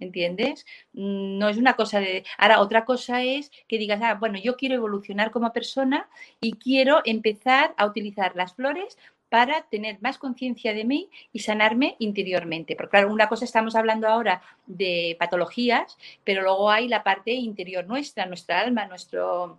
¿Entiendes? Mm, no es una cosa de... Ahora, otra cosa es que digas, ah, bueno, yo quiero evolucionar como persona y quiero empezar a utilizar las flores para tener más conciencia de mí y sanarme interiormente. Porque claro, una cosa estamos hablando ahora de patologías, pero luego hay la parte interior nuestra, nuestra alma, nuestro,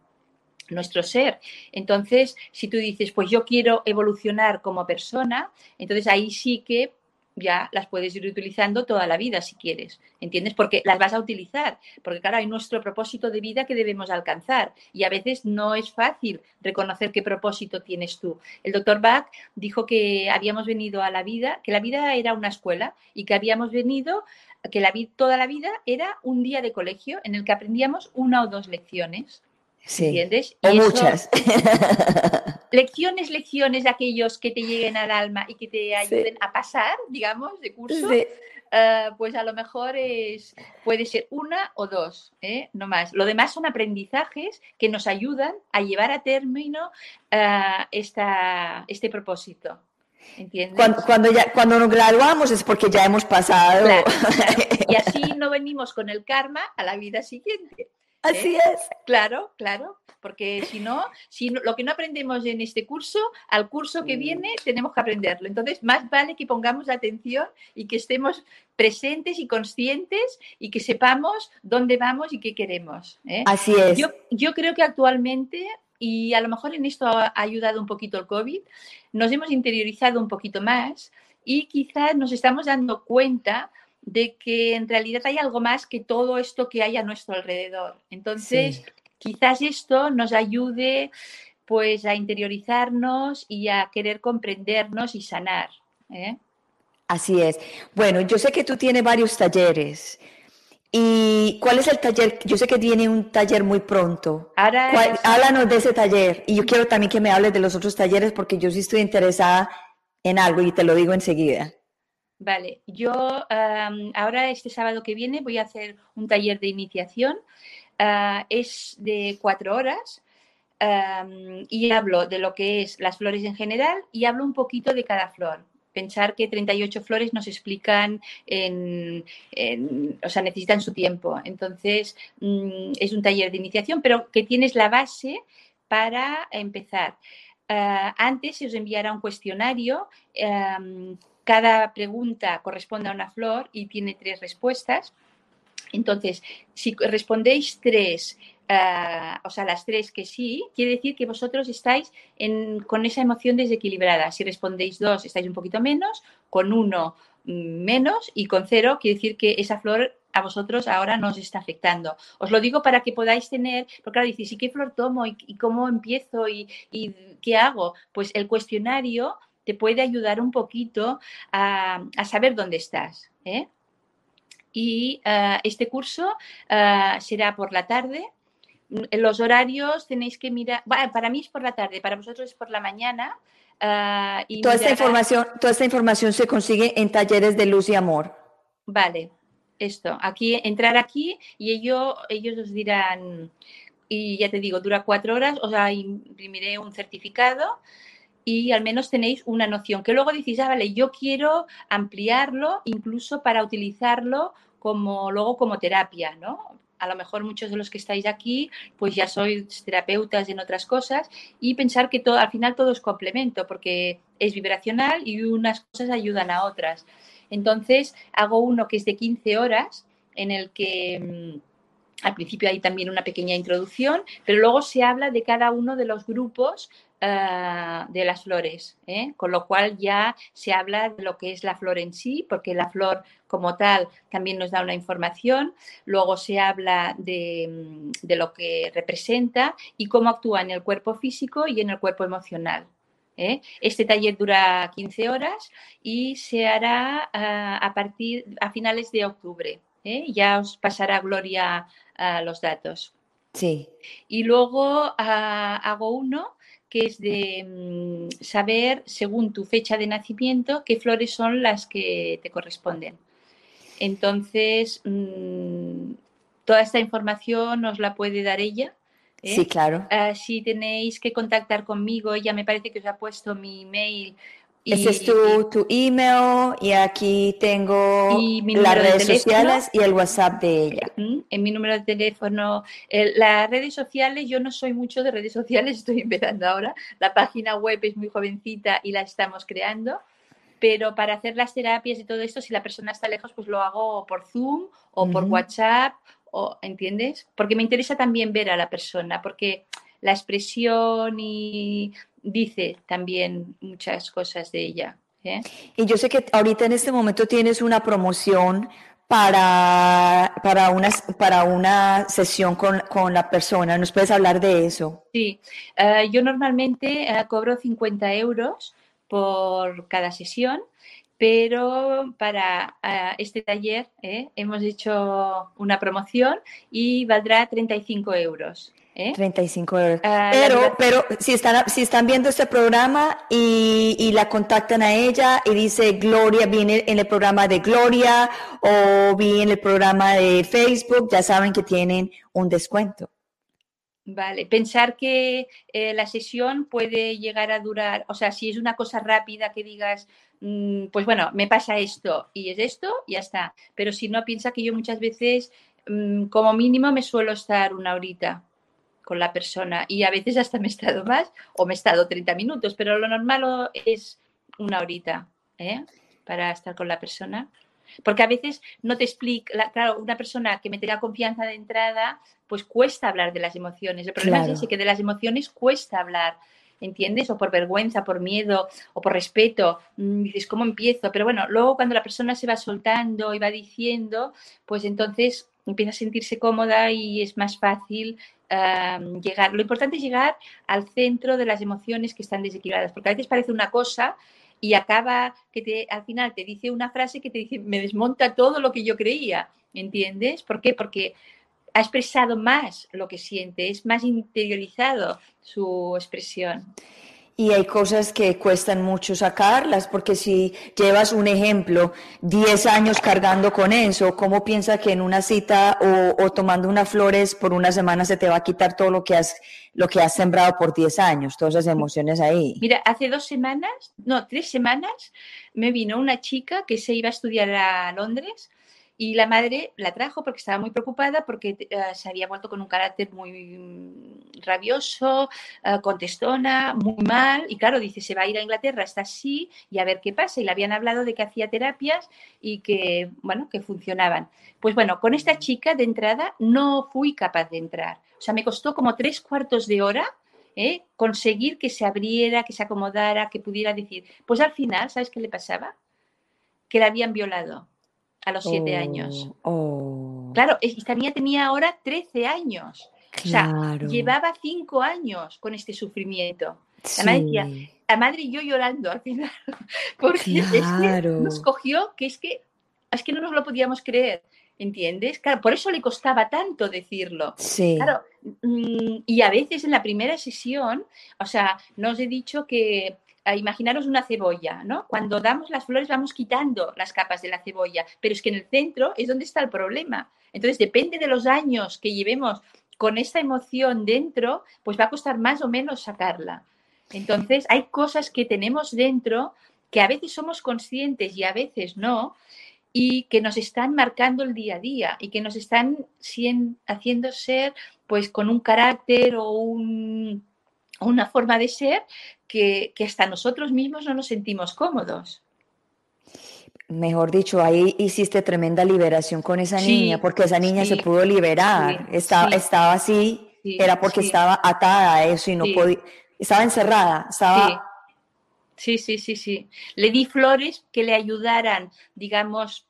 nuestro ser. Entonces, si tú dices, pues yo quiero evolucionar como persona, entonces ahí sí que ya las puedes ir utilizando toda la vida si quieres, ¿entiendes? Porque las vas a utilizar, porque claro, hay nuestro propósito de vida que debemos alcanzar y a veces no es fácil reconocer qué propósito tienes tú. El doctor Bach dijo que habíamos venido a la vida, que la vida era una escuela y que habíamos venido, que la, toda la vida era un día de colegio en el que aprendíamos una o dos lecciones. Sí. ¿Entiendes? o muchas. lecciones, lecciones de aquellos que te lleguen al alma y que te ayuden a pasar, digamos, de curso. Eh, pues a lo mejor es, puede ser una o dos, ¿eh? no más. Lo demás son aprendizajes que nos ayudan a llevar a término eh, esta, este propósito. ¿Entiendes? Cuando, ya, cuando nos graduamos es porque ya hemos pasado. Y así no venimos con el karma a la vida siguiente. Así es. Claro, claro, porque si no, si lo que no aprendemos en este curso, al curso que viene tenemos que aprenderlo. Entonces, más vale que pongamos atención y que estemos presentes y conscientes y que sepamos dónde vamos y qué queremos. ¿eh? Así es. Yo, yo creo que actualmente y a lo mejor en esto ha ayudado un poquito el COVID, nos hemos interiorizado un poquito más y quizás nos estamos dando cuenta de que en realidad hay algo más que todo esto que hay a nuestro alrededor. Entonces, quizás esto nos ayude pues a interiorizarnos y a querer comprendernos y sanar. ¿eh? Así es. Bueno, yo sé que tú tienes varios talleres. ¿Y cuál es el taller? Yo sé que tiene un taller muy pronto. Háblanos de ese taller. Y yo quiero también que me hables de los otros talleres porque yo sí estoy interesada en algo y te lo digo enseguida. Vale, yo ahora este sábado que viene voy a hacer un taller de iniciación. Ah, es de cuatro horas y hablo de lo que es las flores en general y hablo un poquito de cada flor. Pensar que 38 flores nos explican, en, o sea, necesitan su tiempo. Entonces, mm, es un taller de iniciación, pero que tienes la base para empezar. Ah, antes se os enviará un cuestionario. Cada pregunta corresponde a una flor y tiene tres respuestas. Entonces, si respondéis tres Ah, o sea, las tres que sí, quiere decir que vosotros estáis con esa emoción desequilibrada. Si respondéis dos, estáis un poquito menos, con uno mm, menos y con cero quiere decir que esa flor a vosotros ahora no os está afectando. Os lo digo para que podáis tener, porque claro, dices, ¿y qué flor tomo? ¿Y, cómo empiezo? ¿Y, qué hago? Pues el cuestionario te puede ayudar un poquito a, saber dónde estás. ¿eh? Y ah, este curso ah, será por la tarde, los horarios tenéis que mirar, para mí es por la tarde, para vosotros es por la mañana. Ah, y toda, esta información, toda esta información se consigue en talleres de luz y amor. Vale, esto, aquí, entrar aquí y ellos, ellos os dirán, y ya te digo, dura cuatro horas, o sea, imprimiré un certificado y al menos tenéis una noción, que luego decís, ah, vale, yo quiero ampliarlo incluso para utilizarlo como luego como terapia, ¿no? a lo mejor muchos de los que estáis aquí, pues ya sois terapeutas en otras cosas y pensar que todo, al final todo es complemento porque es vibracional y unas cosas ayudan a otras. Entonces, hago uno que es de 15 horas en el que mm, al principio hay también una pequeña introducción, pero luego se habla de cada uno de los grupos eh, de las flores, ¿eh? con lo cual ya se habla de lo que es la flor en sí, porque la flor como tal también nos da una información, luego se habla de, mm, lo que representa y cómo actúa en el cuerpo físico y en el cuerpo emocional. ¿eh? Este taller dura 15 horas y se hará a partir a finales de octubre. Ya os pasará Gloria los datos. Sí. Y luego ah, hago uno que es de mm, saber, según tu fecha de nacimiento, qué flores son las que te corresponden. Entonces, mm, toda esta información os la puede dar ella. ¿eh? Sí, claro. Ah, si tenéis que contactar conmigo, ella me parece que os ha puesto mi email ese es tu, tu, email y aquí tengo las redes sociales y el WhatsApp de ella. En mi número de teléfono. las redes sociales, yo no soy mucho de redes sociales, estoy empezando ahora. La página web es muy jovencita y la estamos creando. Pero para hacer las terapias y todo esto, si la persona está lejos, pues lo hago por Zoom o por WhatsApp, o, ¿entiendes? Porque me interesa también ver a la persona, porque la expresión y dice también muchas cosas de ella. ¿eh? Y yo sé que ahorita en este momento tienes una promoción para, para, una, para una sesión con, con la persona. ¿Nos puedes hablar de eso? Sí, eh, yo normalmente eh, cobro 50 euros por cada sesión, pero para este taller hemos hecho una promoción y valdrá 35 euros. 35 ¿eh? euros. Ah, pero, pero si están, si están viendo este programa y, y, la contactan a ella y dice Gloria, viene en el programa de Gloria o viene en el programa de Facebook, ya saben que tienen un descuento. Vale, pensar que eh, la sesión puede llegar a durar, o sea, si es una cosa rápida que digas, mm, pues bueno, me pasa esto y es esto, ya está. Pero si no, piensa que yo muchas veces, mm, como mínimo, me suelo estar una horita con la persona y a veces hasta me he estado más o me he estado 30 minutos, pero lo normal es una horita ¿eh? para estar con la persona. Porque a veces no te explica, claro, una persona que me tenga confianza de entrada, pues cuesta hablar de las emociones. El problema es que de las emociones cuesta hablar. ¿entiendes? O por vergüenza, por miedo o por respeto. Mm, dices, ¿cómo empiezo? Pero bueno, luego cuando la persona se va soltando y va diciendo, pues entonces empieza a sentirse cómoda y es más fácil llegar. Lo importante es llegar al centro de las emociones que están desequilibradas, porque a veces parece una cosa y acaba que te, al final te dice una frase que te dice, me desmonta todo lo que yo creía, ¿entiendes? ¿Por qué? Porque ha expresado más lo que siente, es más interiorizado su expresión. Y hay cosas que cuestan mucho sacarlas, porque si llevas un ejemplo, 10 años cargando con eso, ¿cómo piensa que en una cita o, tomando unas flores por una semana se te va a quitar todo lo que has, lo que has sembrado por 10 años, todas esas emociones ahí? Mira, hace dos semanas, no, tres semanas, me vino una chica que se iba a estudiar a Londres y la madre la trajo porque estaba muy preocupada porque uh, se había vuelto con un carácter muy mm, rabioso, uh, contestona, muy mal. Y claro, dice, se va a ir a Inglaterra, está así y a ver qué pasa. Y le habían hablado de que hacía terapias y que, bueno, que funcionaban. Pues bueno, con esta chica de entrada no fui capaz de entrar. O sea, me costó como tres cuartos de hora ¿eh? conseguir que se abriera, que se acomodara, que pudiera decir. Pues al final, ¿sabes qué le pasaba? Que la habían violado a los siete Oh, años. oh, Claro, esta niña tenía ahora 13 años. O sea, llevaba cinco años con este sufrimiento. La madre decía, Sí, la madre y yo llorando al final, porque es que nos cogió que es que es que no nos lo podíamos creer, ¿entiendes? Claro, por eso le costaba tanto decirlo. sí, Claro, mm, y a veces en la primera sesión, o sea, no os he dicho que imaginaros una cebolla, ¿no? Cuando damos las flores vamos quitando las capas de la cebolla, pero es que en el centro es donde está el problema. Entonces, depende de los años que llevemos con esa emoción dentro, pues va a costar más o menos sacarla. Entonces, hay cosas que tenemos dentro que a veces somos conscientes y a veces no, y que nos están marcando el día a día y que nos están haciendo ser pues con un carácter o un- una forma de ser que, que hasta nosotros mismos no nos sentimos cómodos. Mejor dicho, ahí hiciste tremenda liberación con esa Sí, niña, porque esa niña se pudo liberar. sí, Estaba, estaba así, Sí, era porque estaba atada a eso y no podía, estaba encerrada, estaba, Sí, sí, sí, sí. Le di flores que le ayudaran, digamos,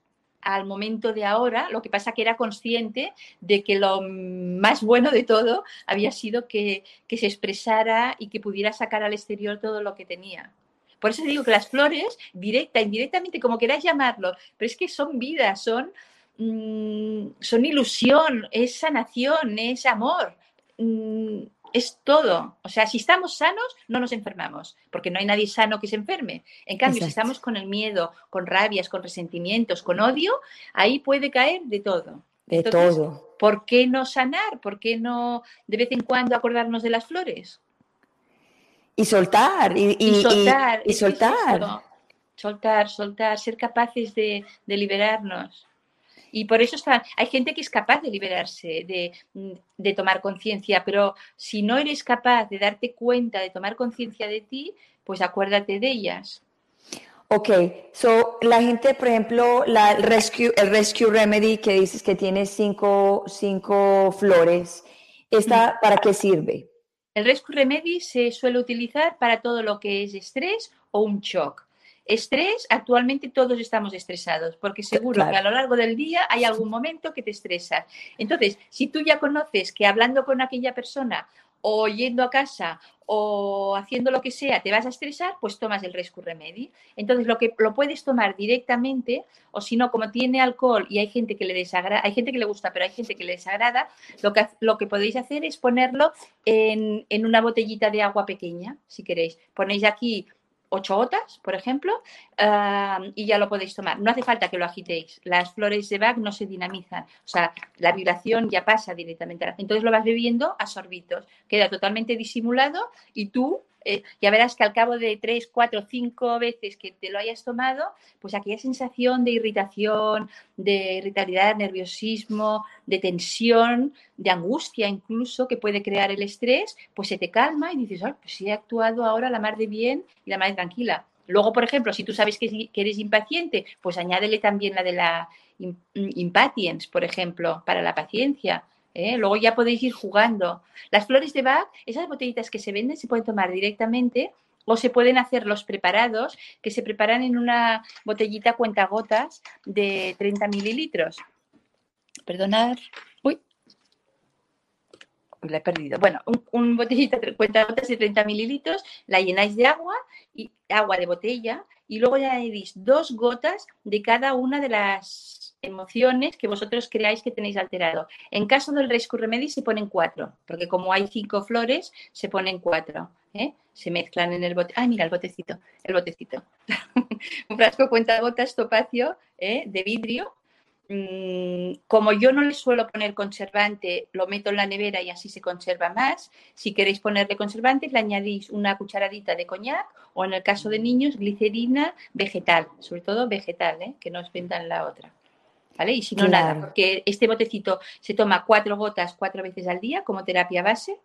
al momento de ahora. Lo que pasa que era consciente de que lo más bueno de todo había sido que, que se expresara y que pudiera sacar al exterior todo lo que tenía. Por eso digo que las flores, directa, indirectamente, como queráis llamarlo, pero es que son vida, son, mm, son ilusión, es sanación, es amor. Mm, es todo. O sea, si estamos sanos, no nos enfermamos, porque no hay nadie sano que se enferme. En cambio, si estamos con el miedo, con rabias, con resentimientos, con odio, ahí puede caer de todo. de Entonces, todo. ¿Por qué no sanar? ¿Por qué no de vez en cuando acordarnos de las flores? Y soltar, y, y, Y y- soltar. y es soltar. Soltar, soltar, ser capaces de, de liberarnos. Y por eso está, hay gente que es capaz de liberarse, de, de tomar conciencia, pero si no eres capaz de darte cuenta, de tomar conciencia de ti, pues acuérdate de ellas. Ok, so la gente, por ejemplo, la, el, rescue, el Rescue Remedy que dices que tiene cinco, cinco flores, ¿esta para qué sirve? El Rescue Remedy se suele utilizar para todo lo que es estrés o un shock. Estrés, actualmente todos estamos estresados, porque seguro Claro. que a lo largo del día hay algún momento que te estresas. Entonces, si tú ya conoces que hablando con aquella persona o yendo a casa o haciendo lo que sea te vas a estresar, pues tomas el Rescue Remedy. Entonces, lo que lo puedes tomar directamente o si no, como tiene alcohol y hay gente que le desagrada, hay gente que le gusta, pero hay gente que le desagrada, lo que, lo que podéis hacer es ponerlo en, en una botellita de agua pequeña, si queréis. Ponéis aquí ocho gotas, por ejemplo, y ya lo podéis tomar. No hace falta que lo agitéis. Las flores de Bach no se dinamizan. O sea, la vibración ya pasa directamente. Entonces lo vas bebiendo a sorbitos. Queda totalmente disimulado y tú eh, ya verás que al cabo de tres, cuatro, cinco veces que te lo hayas tomado, pues aquella sensación de irritación, de irritabilidad, nerviosismo, de tensión, de angustia incluso que puede crear el estrés, pues se te calma y dices, "Ay, pues he actuado ahora la mar de bien y la mar de tranquila. Luego, por ejemplo, si tú sabes que, eres impaciente, pues añádele también la de la im- impatience, por ejemplo, para la paciencia. ¿Eh? Luego ya podéis ir jugando. Las flores de Bach, esas botellitas que se venden, se pueden tomar directamente o se pueden hacer los preparados que se preparan en una botellita cuentagotas de 30 mililitros. Perdonad. Uy. La he perdido. Bueno, un, botellita de cuentagotas de 30 mililitros, la llenáis de agua, y agua de botella, y luego ya añadís dos gotas de cada una de las emociones que vosotros creáis que tenéis alterado. En caso del Rescue Remedy se ponen cuatro, porque como hay cinco flores, se ponen cuatro. ¿eh? Se mezclan en el bote. Ay, mira el botecito, el botecito. Un frasco cuenta gotas topacio ¿eh? de vidrio Mm, como yo no le suelo poner conservante, lo meto en la nevera y así se conserva más. Si queréis ponerle conservante, le añadís una cucharadita de coñac o en el caso de niños, glicerina vegetal, sobre todo vegetal, ¿eh? que no os vendan la otra. ¿Vale? Y si no, nada, porque este botecito se toma cuatro gotas cuatro veces al día como terapia base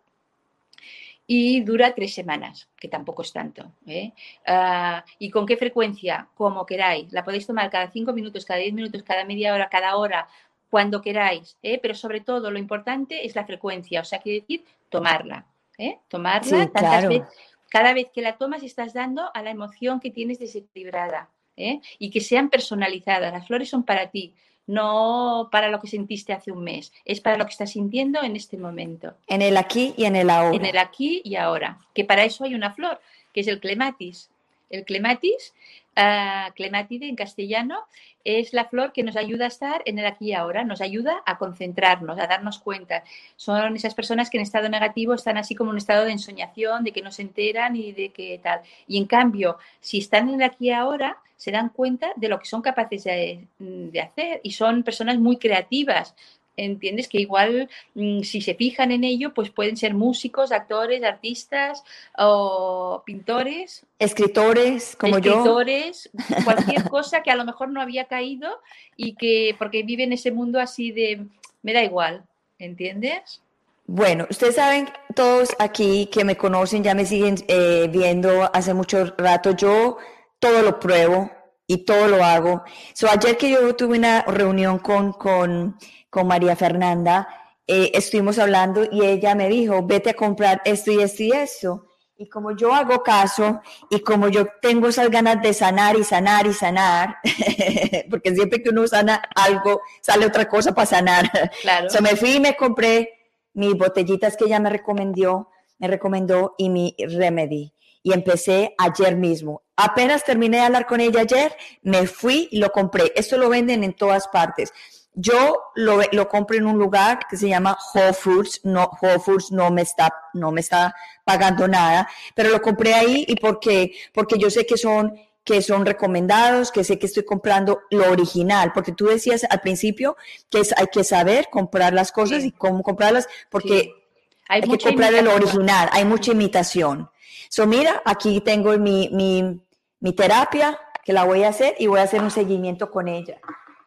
y dura tres semanas, que tampoco es tanto. ¿eh? Ah, ¿Y con qué frecuencia? Como queráis. La podéis tomar cada cinco minutos, cada diez minutos, cada media hora, cada hora, cuando queráis. ¿eh? Pero sobre todo lo importante es la frecuencia, o sea, quiere decir tomarla. ¿eh? Tomarla tantas veces. Cada vez que la tomas estás dando a la emoción que tienes desequilibrada. Y que sean personalizadas. Las flores son para ti no para lo que sentiste hace un mes, es para lo que estás sintiendo en este momento. En el aquí y en el ahora. En el aquí y ahora, que para eso hay una flor, que es el clematis. El clematis, uh, clematide en castellano, es la flor que nos ayuda a estar en el aquí y ahora, nos ayuda a concentrarnos, a darnos cuenta. Son esas personas que en estado negativo están así como en un estado de ensoñación, de que no se enteran y de que tal. Y en cambio, si están en el aquí y ahora, se dan cuenta de lo que son capaces de, hacer y son personas muy creativas. ¿Entiendes? Que igual mm, si se fijan en ello, pues pueden ser músicos, actores, artistas o pintores. Escritores, como yo. Escritores, cualquier cosa que a lo mejor no había caído y que, porque viven ese mundo así de, me da igual, ¿entiendes? Bueno, ustedes saben, todos aquí que me conocen, ya me siguen eh, viendo hace mucho rato, yo todo lo pruebo y todo lo hago. So, ayer que yo tuve una reunión con, con, con María Fernanda, eh, estuvimos hablando y ella me dijo, vete a comprar esto y esto y esto. Y como yo hago caso y como yo tengo esas ganas de sanar y sanar y sanar, porque siempre que uno sana algo, sale otra cosa para sanar. Claro. So, me fui y me compré mis botellitas que ella me recomendó, me recomendó y mi remedy y empecé ayer mismo. Apenas terminé de hablar con ella ayer, me fui y lo compré. Esto lo venden en todas partes. Yo lo, lo compré en un lugar que se llama Whole Foods. No, Whole Foods no me está, no me está pagando nada, pero lo compré ahí y porque, porque yo sé que son que son recomendados, que sé que estoy comprando lo original, porque tú decías al principio que es, hay que saber comprar las cosas y cómo comprarlas, porque hay, que comprar lo original, hay mucha imitación. So, mira, aquí tengo mi, mi, mi, terapia que la voy a hacer y voy a hacer un seguimiento con ella.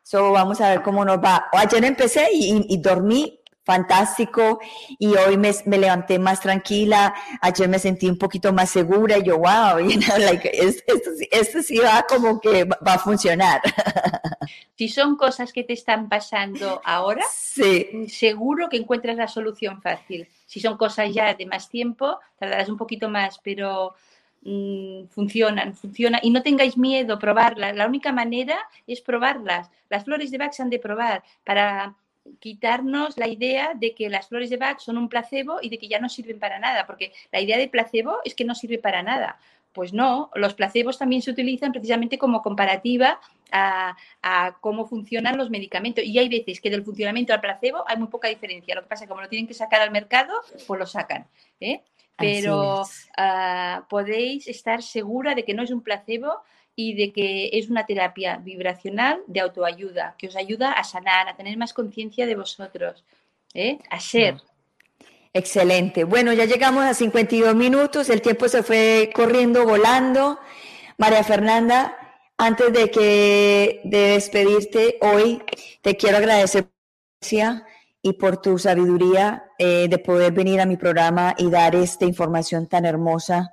So, vamos a ver cómo nos va. Ayer empecé y, y dormí fantástico y hoy me, me, levanté más tranquila, ayer me sentí un poquito más segura y yo, wow, you know, like, esto, esto, sí va como que va a funcionar. Si son cosas que te están pasando ahora, sí. seguro que encuentras la solución fácil. Si son cosas ya de más tiempo, tardarás un poquito más, pero mm, funcionan, funcionan. Y no tengáis miedo, probarlas. La única manera es probarlas. Las flores de Bach se han de probar para quitarnos la idea de que las flores de Bach son un placebo y de que ya no sirven para nada, porque la idea de placebo es que no sirve para nada. Pues no, los placebos también se utilizan precisamente como comparativa a, cómo funcionan los medicamentos. Y hay veces que del funcionamiento al placebo hay muy poca diferencia. Lo que pasa es que como lo tienen que sacar al mercado, pues lo sacan. ¿eh? Pero ah, podéis estar segura de que no es un placebo y de que es una terapia vibracional de autoayuda, que os ayuda a sanar, a tener más conciencia de vosotros, ¿eh? a ser. Excelente. Bueno, ya llegamos a 52 minutos, el tiempo se fue corriendo, volando. María Fernanda, antes de que de despedirte hoy, te quiero agradecer y por tu sabiduría eh, de poder venir a mi programa y dar esta información tan hermosa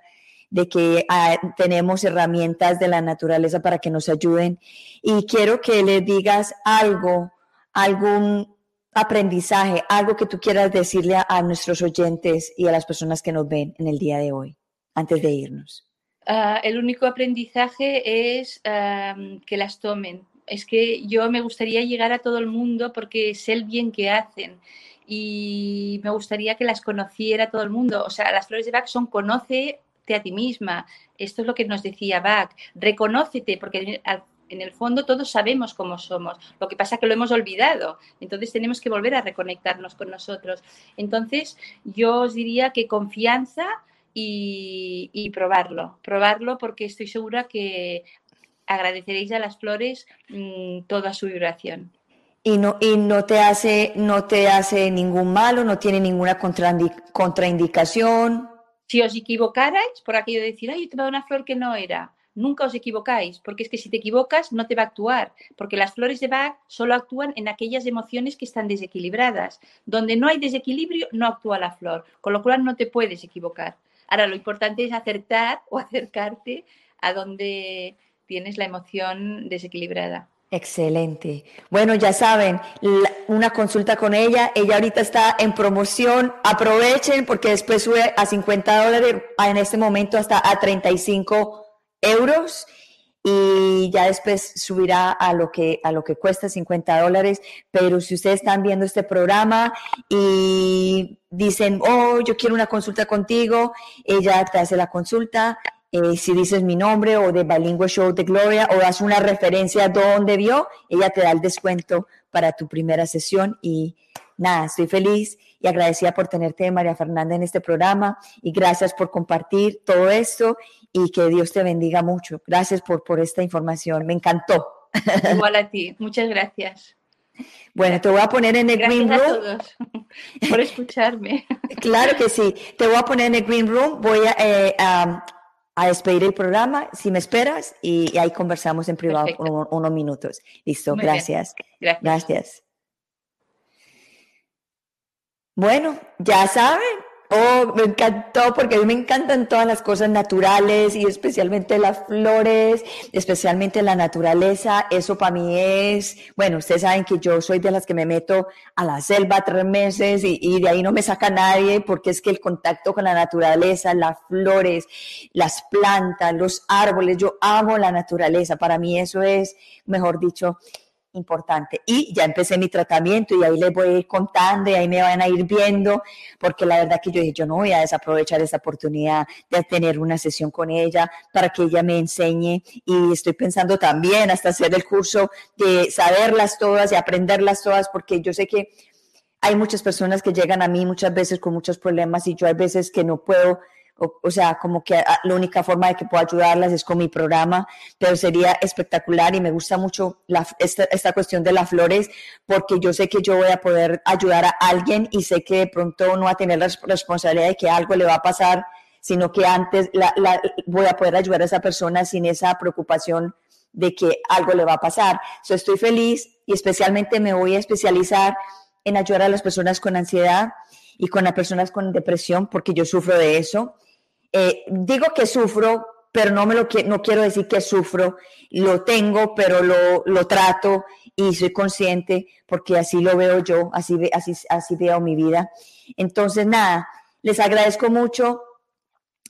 de que ah, tenemos herramientas de la naturaleza para que nos ayuden. Y quiero que le digas algo, algún aprendizaje, algo que tú quieras decirle a, nuestros oyentes y a las personas que nos ven en el día de hoy, antes de irnos. Ah, el único aprendizaje es que las tomen. Es que yo me gustaría llegar a todo el mundo porque sé el bien que hacen y me gustaría que las conociera todo el mundo. O sea, las flores de Bach son conoce a ti misma. Esto es lo que nos decía Bach. Reconócete, porque En el fondo todos sabemos cómo somos. Lo que pasa es que lo hemos olvidado. Entonces tenemos que volver a reconectarnos con nosotros. Entonces yo os diría que confianza y, probarlo. Probarlo porque estoy segura que agradeceréis a las flores mm, toda su vibración. Y no, y no te hace, no te hace ningún malo, no tiene ninguna contraindicación. Si os equivocarais, por aquello de decir, ay, yo te a una flor que no era, nunca os equivocáis, porque es que si te equivocas no te va a actuar, porque las flores de Bach solo actúan en aquellas emociones que están desequilibradas. Donde no hay desequilibrio, no actúa la flor, con lo cual no te puedes equivocar. Ahora, lo importante es acertar o acercarte a donde tienes la emoción desequilibrada. Excelente. Bueno, ya saben, una consulta con ella. Ella ahorita está en promoción. Aprovechen porque después sube a 50 dólares, en este momento hasta a 35 euros y ya después subirá a lo que, a lo que cuesta 50 dólares. Pero si ustedes están viendo este programa y dicen, oh, yo quiero una consulta contigo, ella te hace la consulta eh, si dices mi nombre o de Bilingüe Show de Gloria o das una referencia donde vio, ella te da el descuento para tu primera sesión y nada, estoy feliz y agradecida por tenerte, María Fernanda, en este programa y gracias por compartir todo esto y que Dios te bendiga mucho. Gracias por, por esta información, me encantó. Igual a ti, muchas gracias. Bueno, te voy a poner en el Green Room. A todos por escucharme. Claro que sí. Te voy a poner en el Green Room. Voy a, eh, a despedir el programa, si me esperas, y, ahí conversamos en privado unos minutos. Listo, gracias. gracias. Gracias. Bueno, ya saben, Oh, me encantó porque a mí me encantan todas las cosas naturales y especialmente las flores, especialmente la naturaleza. Eso para mí es, bueno, ustedes saben que yo soy de las que me meto a la selva tres meses y, de ahí no me saca nadie porque es que el contacto con la naturaleza, las flores, las plantas, los árboles, yo amo la naturaleza. Para mí eso es, mejor dicho, importante. Y ya empecé mi tratamiento y ahí les voy a ir contando y ahí me van a ir viendo, porque la verdad que yo dije, yo no voy a desaprovechar esa oportunidad de tener una sesión con ella para que ella me enseñe. Y estoy pensando también hasta hacer el curso de saberlas todas y aprenderlas todas, porque yo sé que hay muchas personas que llegan a mí muchas veces con muchos problemas y yo hay veces que no puedo o, sea, como que ah, la única forma de que puedo ayudarlas es con mi programa, pero sería espectacular y me gusta mucho esta, esta, cuestión de las flores porque yo sé que yo voy a poder ayudar a alguien y sé que de pronto no va a tener la responsabilidad de que algo le va a pasar, sino que antes la, voy a poder ayudar a esa persona sin esa preocupación de que algo le va a pasar. So, estoy feliz y especialmente me voy a especializar en ayudar a las personas con ansiedad y con las personas con depresión, porque yo sufro de eso. Eh, digo que sufro, pero no, me lo, no quiero decir que sufro, lo tengo, pero lo, lo trato y soy consciente porque así lo veo yo, así, así, así veo mi vida. Entonces, nada, les agradezco mucho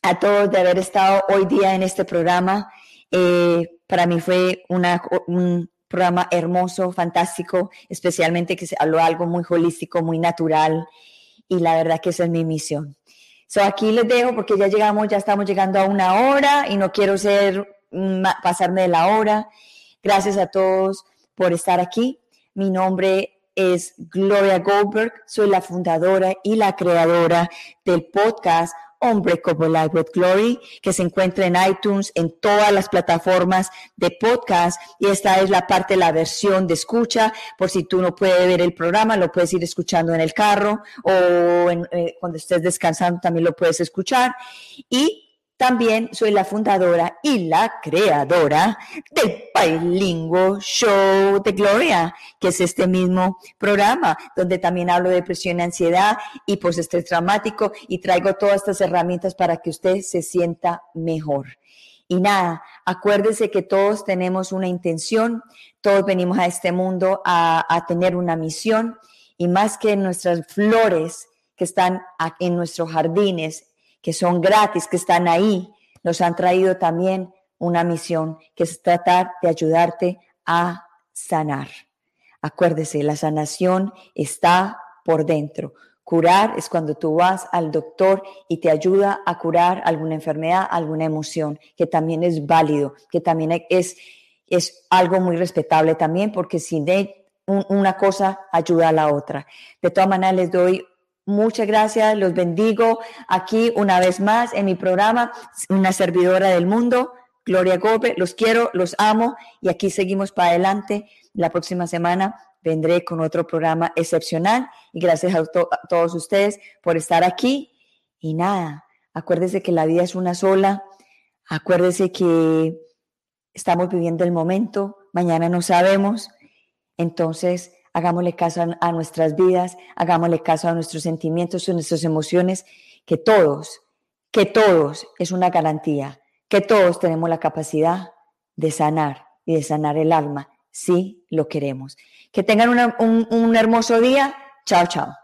a todos de haber estado hoy día en este programa. Eh, para mí fue una, un programa hermoso, fantástico, especialmente que se habló algo muy holístico, muy natural, y la verdad que esa es mi misión. So aquí les dejo porque ya llegamos, ya estamos llegando a una hora y no quiero ser pasarme de la hora. Gracias a todos por estar aquí. Mi nombre es Gloria Goldberg, soy la fundadora y la creadora del podcast Unbreakable Life with Glory, que se encuentra en iTunes, en todas las plataformas de podcast. Y esta es la parte, la versión de escucha. Por si tú no puedes ver el programa, lo puedes ir escuchando en el carro o eh, cuando estés descansando también lo puedes escuchar. Y también soy la fundadora y la creadora del Bilingüe Show de Gloria, que es este mismo programa donde también hablo de depresión y ansiedad y postestrés traumático y traigo todas estas herramientas para que usted se sienta mejor. Y nada, acuérdese que todos tenemos una intención, todos venimos a este mundo a, a tener una misión y más que nuestras flores que están en nuestros jardines, que son gratis, que están ahí, nos han traído también una misión, que es tratar de ayudarte a sanar. Acuérdese, la sanación está por dentro. Curar es cuando tú vas al doctor y te ayuda a curar alguna enfermedad, alguna emoción, que también es válido, que también es es algo muy respetable también porque sin una cosa ayuda a la otra. De todas maneras, les doy muchas gracias, los bendigo aquí una vez más en mi programa, una servidora del mundo, Gloria Gobe, los quiero, los amo y aquí seguimos para adelante. La próxima semana vendré con otro programa excepcional y gracias a, a todos ustedes por estar aquí. Y nada, acuérdense que la vida es una sola, acuérdense que estamos viviendo el momento, mañana no sabemos, entonces hagámosle caso a, nuestras vidas, hagámosle caso a nuestros sentimientos, a nuestras emociones, que todos, que todos es una garantía, que todos tenemos la capacidad de sanar y de sanar el alma si lo queremos. Que tengan un hermoso día. Chao, chao.